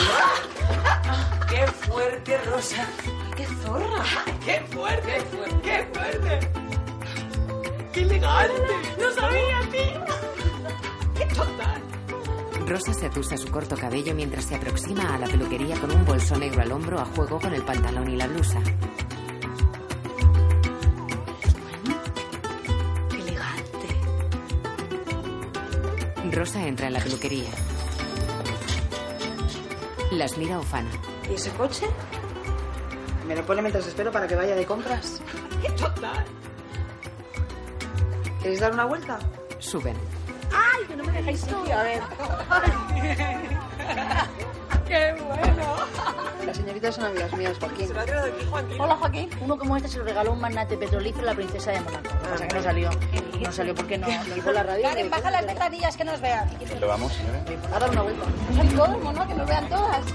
Speaker 10: ¡Qué fuerte, Rosa! ¡Qué zorra! ¡Qué fuerte! ¡Qué fuerte! ¡Qué fuerte! ¡Qué elegante! ¡No sabía, tío! ¡Qué total!
Speaker 2: Rosa se atusa su corto cabello mientras se aproxima a la peluquería con un bolso negro al hombro a juego con el pantalón y la blusa. Rosa entra en la peluquería. Las mira ufana.
Speaker 10: ¿Y ese coche? Me lo pone mientras espero para que vaya de compras. [laughs] ¡Qué total! ¿Queréis dar una vuelta?
Speaker 2: Suben.
Speaker 10: ¡Ay, que no me dejáis sitio! A ver. [laughs] [laughs] ¡Qué bueno! Las señoritas son amigas mías, Joaquín. ¿Se lo ha traído aquí, Joaquín?
Speaker 15: Hola, Joaquín. Uno como este se lo regaló un magnate petrolífero a la princesa de. Lo que pasa es que no salió. No salió porque no, no hizo la radio.
Speaker 4: Karen, baja las ventanillas que nos vean.
Speaker 32: ¿Dónde vamos, señora?
Speaker 15: A dar una vuelta.
Speaker 4: Colmo, ¿no? Que nos vean todas.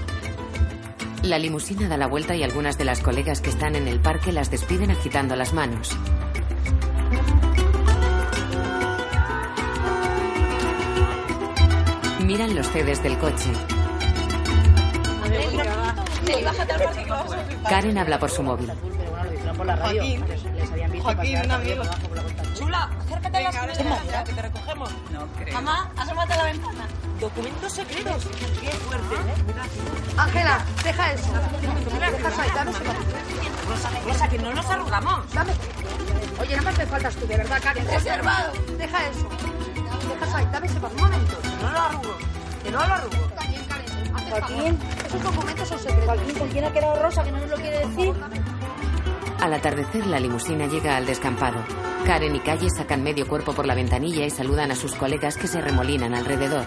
Speaker 2: La limusina da la vuelta y algunas de las colegas que están en el parque las despiden agitando las manos. Miran los CDs del coche.
Speaker 4: Bájate al.
Speaker 2: Karen habla por su móvil.
Speaker 15: por la radio.
Speaker 10: Joaquín.
Speaker 15: Les habían visto
Speaker 10: Joaquín, un amigo. Chula, acércate a las escaleras, que te recogemos. No creo.
Speaker 4: Mamá, asómate a la ventana.
Speaker 10: Documentos secretos. Qué fuerte.
Speaker 4: Ángela, deja eso. Deja.
Speaker 10: Rosa, Rosa, que no nos arrugamos.
Speaker 4: Dame. Oye, nada más me faltas tú, de verdad, Karen. Reservado. Deja eso. Deja eso ahí, dame ese. Un momento.
Speaker 10: No lo arrugo. Que no lo arrugo.
Speaker 15: Joaquín.
Speaker 4: favor. Esos documentos son secretos.
Speaker 15: Joaquín, ¿con quién ha quedado Rosa que no nos lo quiere decir?
Speaker 2: Al atardecer, la limusina llega al descampado. Karen y Calle sacan medio cuerpo por la ventanilla y saludan a sus colegas que se remolinan alrededor.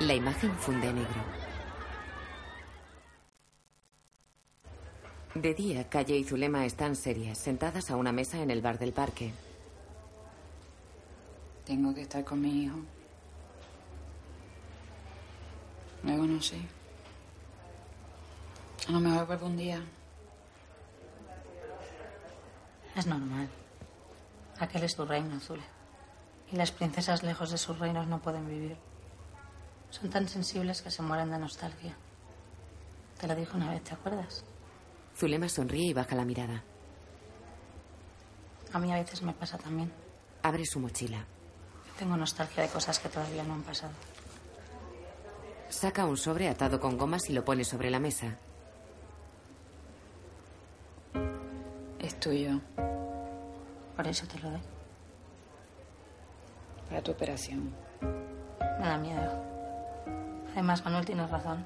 Speaker 2: La imagen funde negro. De día, Calle y Zulema están serias, sentadas a una mesa en el bar del parque.
Speaker 5: Tengo que estar con mi hijo. Luego no sé. A lo mejor vuelvo un día.
Speaker 9: Es normal. Aquel es tu reino, Azul. Y las princesas lejos de sus reinos no pueden vivir. Son tan sensibles que se mueren de nostalgia. Te lo dije una vez, ¿te acuerdas?
Speaker 2: Zulema sonríe y baja la mirada.
Speaker 9: A mí a veces me pasa también.
Speaker 2: Abre su mochila.
Speaker 9: Tengo nostalgia de cosas que todavía no han pasado.
Speaker 2: Saca un sobre atado con gomas y lo pone sobre la mesa.
Speaker 5: Es tuyo.
Speaker 9: Por eso te lo doy.
Speaker 5: Para tu operación.
Speaker 9: Me da miedo. Además, Manuel tienes razón.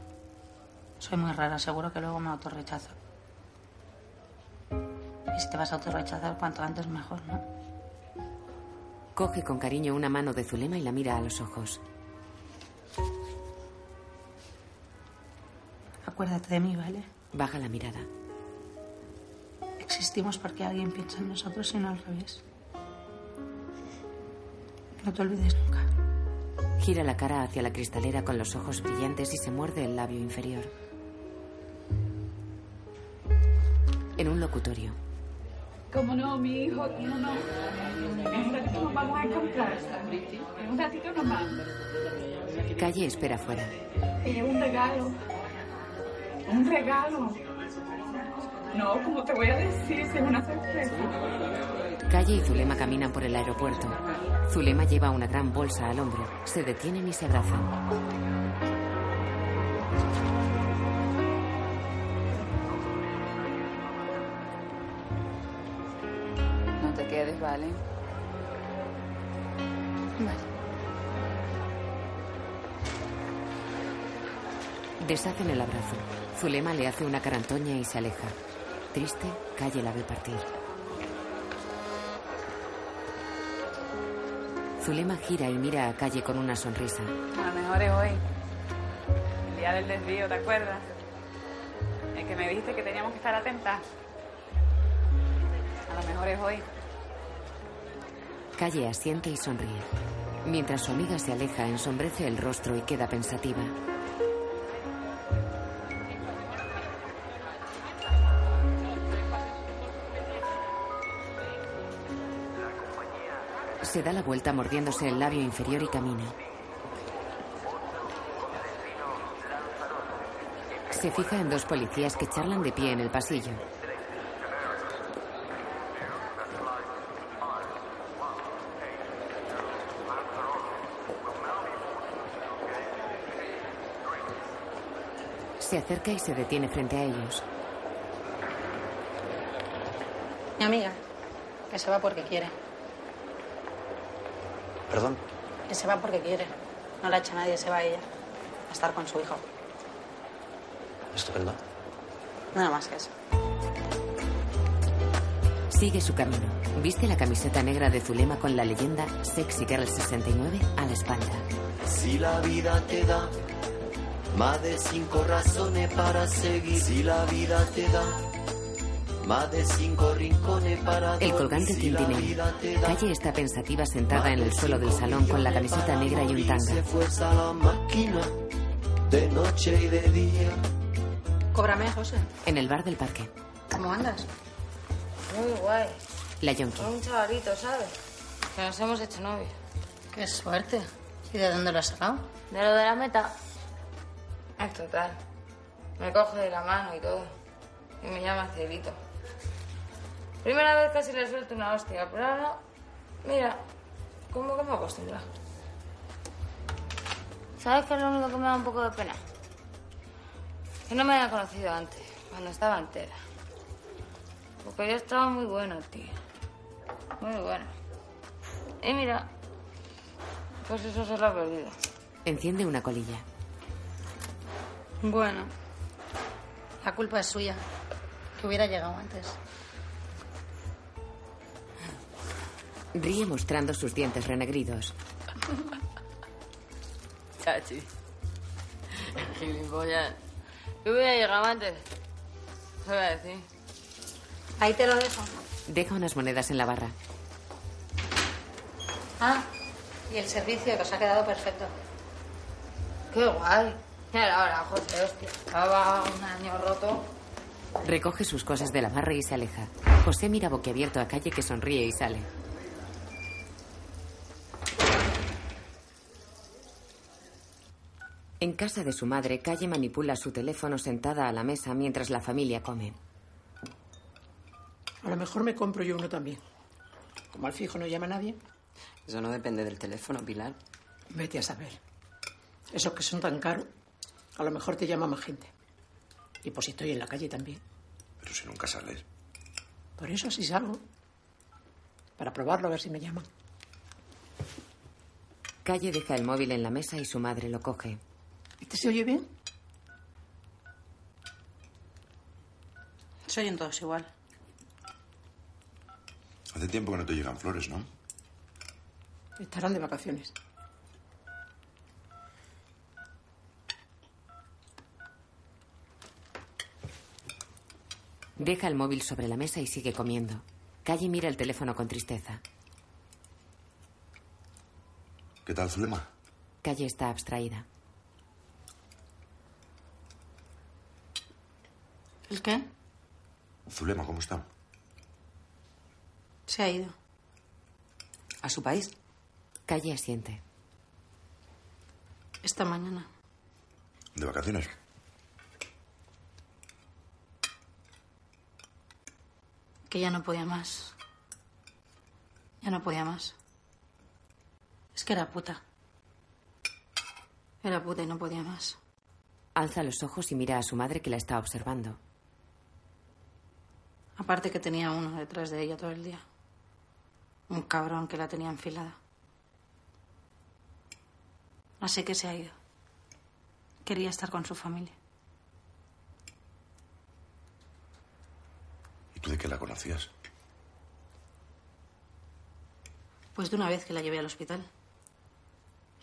Speaker 9: Soy muy rara, seguro que luego me autorrechazo. Y si te vas a autorrechazar, cuanto antes mejor, ¿no?
Speaker 2: Coge con cariño una mano de Zulema y la mira a los ojos.
Speaker 9: Acuérdate de mí, ¿vale?
Speaker 2: Baja la mirada.
Speaker 9: Existimos porque alguien piensa en nosotros y no al revés. No te olvides nunca.
Speaker 2: Gira la cara hacia la cristalera con los ojos brillantes y se muerde el labio inferior. En un locutorio.
Speaker 33: ¿Cómo no, mi hijo? ¿Cómo no? En un ratito nos vamos a encontrar. En un ratito nos vamos.
Speaker 2: Calle espera fuera.
Speaker 33: Y un regalo. Un regalo. No, ¿cómo te voy a decir? Es una sorpresa.
Speaker 2: Calle y Zulema caminan por el aeropuerto. Zulema lleva una gran bolsa al hombro. Se detienen y se abrazan.
Speaker 5: Quedes, ¿vale?
Speaker 2: Deshacen el abrazo. Zulema le hace una carantoña y se aleja. Triste, Calle la ve partir. Zulema gira y mira a Calle con una sonrisa.
Speaker 5: A lo mejor es hoy. El día del desvío, ¿te acuerdas? El que me dijiste que teníamos que estar atentas. A lo mejor es hoy.
Speaker 2: Calle asiente y sonríe. Mientras su amiga se aleja, ensombrece el rostro y queda pensativa. Se da la vuelta mordiéndose el labio inferior y camina. Se fija en dos policías que charlan de pie en el pasillo. Se acerca y se detiene frente a ellos.
Speaker 9: Mi amiga, que se va porque quiere.
Speaker 22: Perdón.
Speaker 9: Que se va porque quiere. No la echa nadie, se va ella. A estar con su hijo.
Speaker 22: Estupendo.
Speaker 9: Nada más que eso.
Speaker 2: Sigue su camino. Viste la camiseta negra de Zulema con la leyenda Sexy Girl 69 a la espalda.
Speaker 27: Si la vida te da más de cinco razones para seguir, si la vida te da más de cinco rincones para
Speaker 2: El colgante
Speaker 27: si
Speaker 2: tintinea. Calle está pensativa sentada en el suelo del salón con la camiseta negra y un
Speaker 27: se
Speaker 2: tanga.
Speaker 27: fuerza la máquina de noche y de día.
Speaker 9: Cóbrame, José.
Speaker 2: En el bar del parque.
Speaker 9: ¿Cómo andas?
Speaker 17: Muy guay.
Speaker 2: La yonki.
Speaker 17: Con un chavalito, ¿sabes? Que nos hemos hecho novios.
Speaker 9: Qué suerte. ¿Y de dónde lo has sacado?
Speaker 17: De lo de la meta. Es total. Me coge de la mano y todo. Y me llama cielito. Primera vez casi le suelto una hostia, pero ahora, mira, como que me he acostumbrado. ¿Sabes qué es lo único que me da un poco de pena? Que no me haya conocido antes, cuando estaba entera. Porque yo estaba muy buena, tío. Muy buena. Y mira, pues eso se lo ha perdido.
Speaker 2: Enciende una colilla.
Speaker 9: Bueno, la culpa es suya. Que hubiera llegado antes.
Speaker 2: Ríe mostrando sus dientes renegridos. [laughs]
Speaker 17: Chachi. Gilipollas. Yo hubiera llegado antes. ¿Qué voy a decir?
Speaker 9: Ahí te lo dejo.
Speaker 2: Deja unas monedas en la barra.
Speaker 9: Ah, y el servicio que os ha quedado perfecto.
Speaker 17: Qué guay. Ya era hora, José, hostia. Estaba un año roto.
Speaker 2: Recoge sus cosas de la barra y se aleja. José mira boquiabierto a Calle que sonríe y sale. En casa de su madre, Calle manipula su teléfono sentada a la mesa mientras la familia come.
Speaker 6: A lo mejor me compro yo uno también. Como al fijo no llama nadie,
Speaker 30: Eso no depende del teléfono, Pilar.
Speaker 6: vete a saber. Esos que son tan caros, a lo mejor te llama más gente. Y pues si estoy en la calle también.
Speaker 7: Pero si nunca sales.
Speaker 6: Por eso sí salgo. Para probarlo, a ver si me llaman.
Speaker 2: Calle deja el móvil en la mesa y su madre lo coge.
Speaker 6: ¿Este se oye bien?
Speaker 9: Se oyen todos igual.
Speaker 7: Hace tiempo que no te llegan flores, ¿no?
Speaker 6: Estarán de vacaciones.
Speaker 2: Deja el móvil sobre la mesa y sigue comiendo. Calle mira el teléfono con tristeza.
Speaker 7: ¿Qué tal, Zulema?
Speaker 2: Calle está abstraída.
Speaker 9: ¿El qué?
Speaker 7: Zulema, ¿cómo está?
Speaker 9: Se ha ido.
Speaker 30: ¿A su país?
Speaker 2: Calle asiente.
Speaker 9: Esta mañana.
Speaker 7: ¿De vacaciones?
Speaker 9: Que ya no podía más. Ya no podía más. Es que era puta. Era puta y no podía más.
Speaker 2: Alza los ojos y mira a su madre que la está observando.
Speaker 9: Aparte que tenía uno detrás de ella todo el día. Un cabrón que la tenía enfilada. Así que se ha ido. Quería estar con su familia.
Speaker 7: ¿Y tú de qué la conocías?
Speaker 9: Pues de una vez que la llevé al hospital.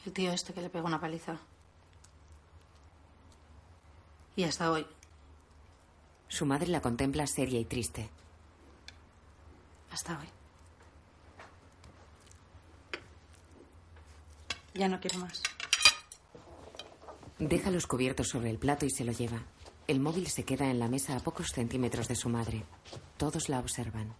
Speaker 9: El tío este que le pegó una paliza. Y hasta hoy.
Speaker 2: Su madre la contempla seria y triste.
Speaker 9: Hasta hoy. Ya no quiero más.
Speaker 2: Deja los cubiertos sobre el plato y se lo lleva. El móvil se queda en la mesa a pocos centímetros de su madre. Todos la observan.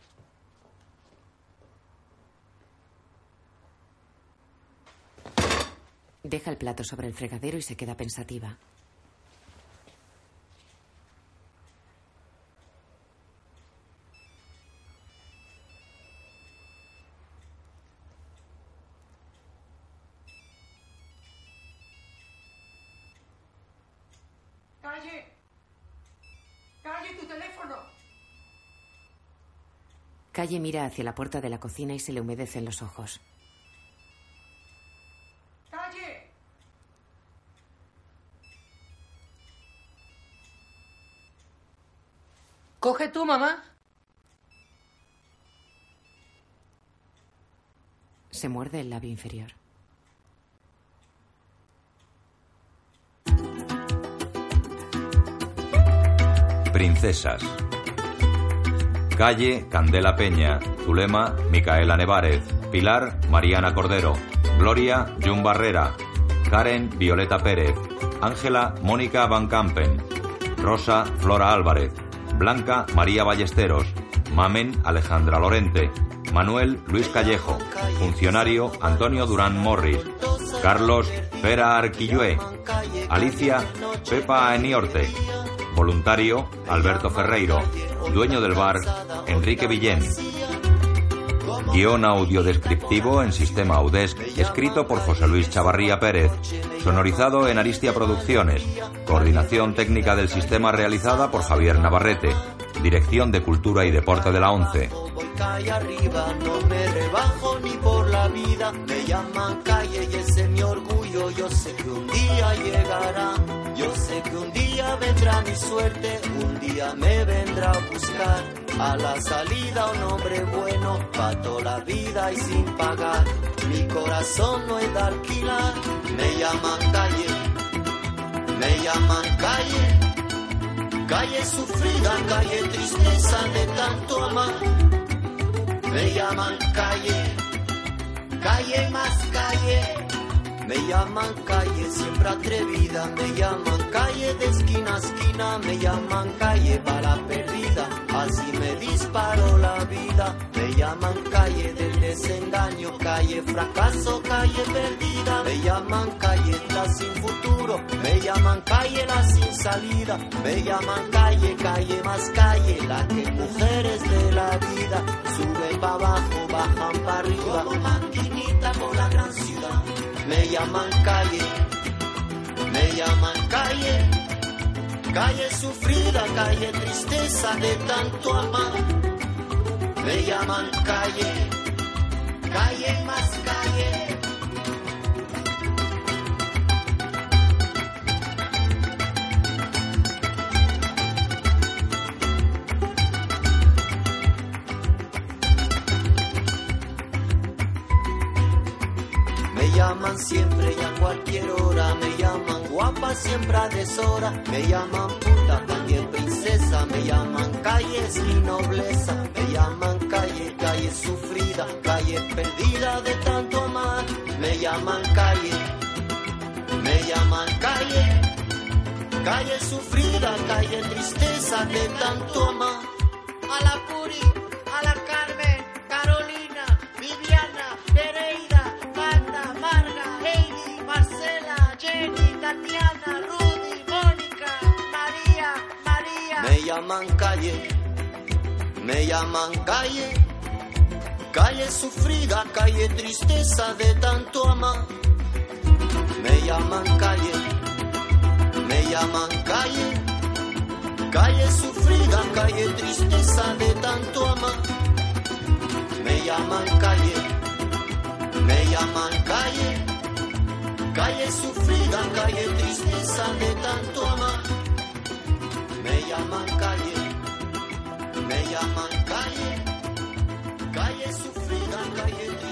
Speaker 2: Deja el plato sobre el fregadero y se queda pensativa.
Speaker 34: Calle
Speaker 2: mira hacia la puerta de la cocina y se le humedecen los ojos.
Speaker 34: Calle.
Speaker 15: Coge tú, mamá.
Speaker 2: Se muerde el labio inferior.
Speaker 1: Princesas. Calle, Candela Peña. Zulema, Micaela Nevárez. Pilar, Mariana Cordero. Gloria, Jun Barrera. Karen, Violeta Pérez. Ángela, Mónica Van Campen. Rosa, Flora Álvarez. Blanca, María Ballesteros. Mamen, Alejandra Lorente. Manuel, Luis Callejo. Funcionario, Antonio Durán Morris. Carlos, Pera Arquillué. Alicia, Pepa Eniorte. Voluntario, Alberto Ferreiro. Dueño del bar, Enrique Villén. Guión audio descriptivo en sistema Audesc, escrito por José Luis Chavarría Pérez. Sonorizado en Aristia Producciones. Coordinación técnica del sistema realizada por Javier Navarrete. Dirección de Cultura y Deporte de la ONCE.
Speaker 27: Me llaman calle y ese es mi orgullo. Yo sé que un día llegará. Yo sé que un día vendrá mi suerte. Un día me vendrá a buscar. A la salida un hombre bueno, pa' toda la vida y sin pagar. Mi corazón no es de alquilar. Me llaman calle, me llaman calle. Calle sufrida, calle tristeza de tanto amar. Me llaman calle, calle más calle. Me llaman calle siempre atrevida, me llaman calle de esquina a esquina, me llaman calle para perdida. Así me disparó la vida, me llaman calle del desengaño, calle fracaso, calle perdida. Me llaman calle la sin futuro, me llaman calle la sin salida. Me llaman calle, calle más calle, la que mujeres de la vida suben para abajo, bajan para arriba. Maquinita por la gran ciudad. Me llaman calle, me llaman calle, calle sufrida, calle tristeza de tanto amar. Me llaman calle, calle más calle. Llaman siempre y a cualquier hora, me llaman guapa siempre a deshora, me llaman puta, también princesa, me llaman calles y nobleza, me llaman calle, calle sufrida, calle perdida de tanto amar, me llaman calle, me llaman calle, calle sufrida, calle tristeza de tanto amar. A la Puri, Tatiana, Rudy, Mónica, María, María. Me llaman calle, me llaman calle, calle sufrida, calle tristeza de tanto amar. Me llaman calle, me llaman calle. Calle sufrida, calle tristeza de tanto amar. Me llaman calle, me llaman calle. Calle sufrida, calle tristeza de tanto amar. Me llaman calle, me llaman calle. Calle sufrida, calle tristeza.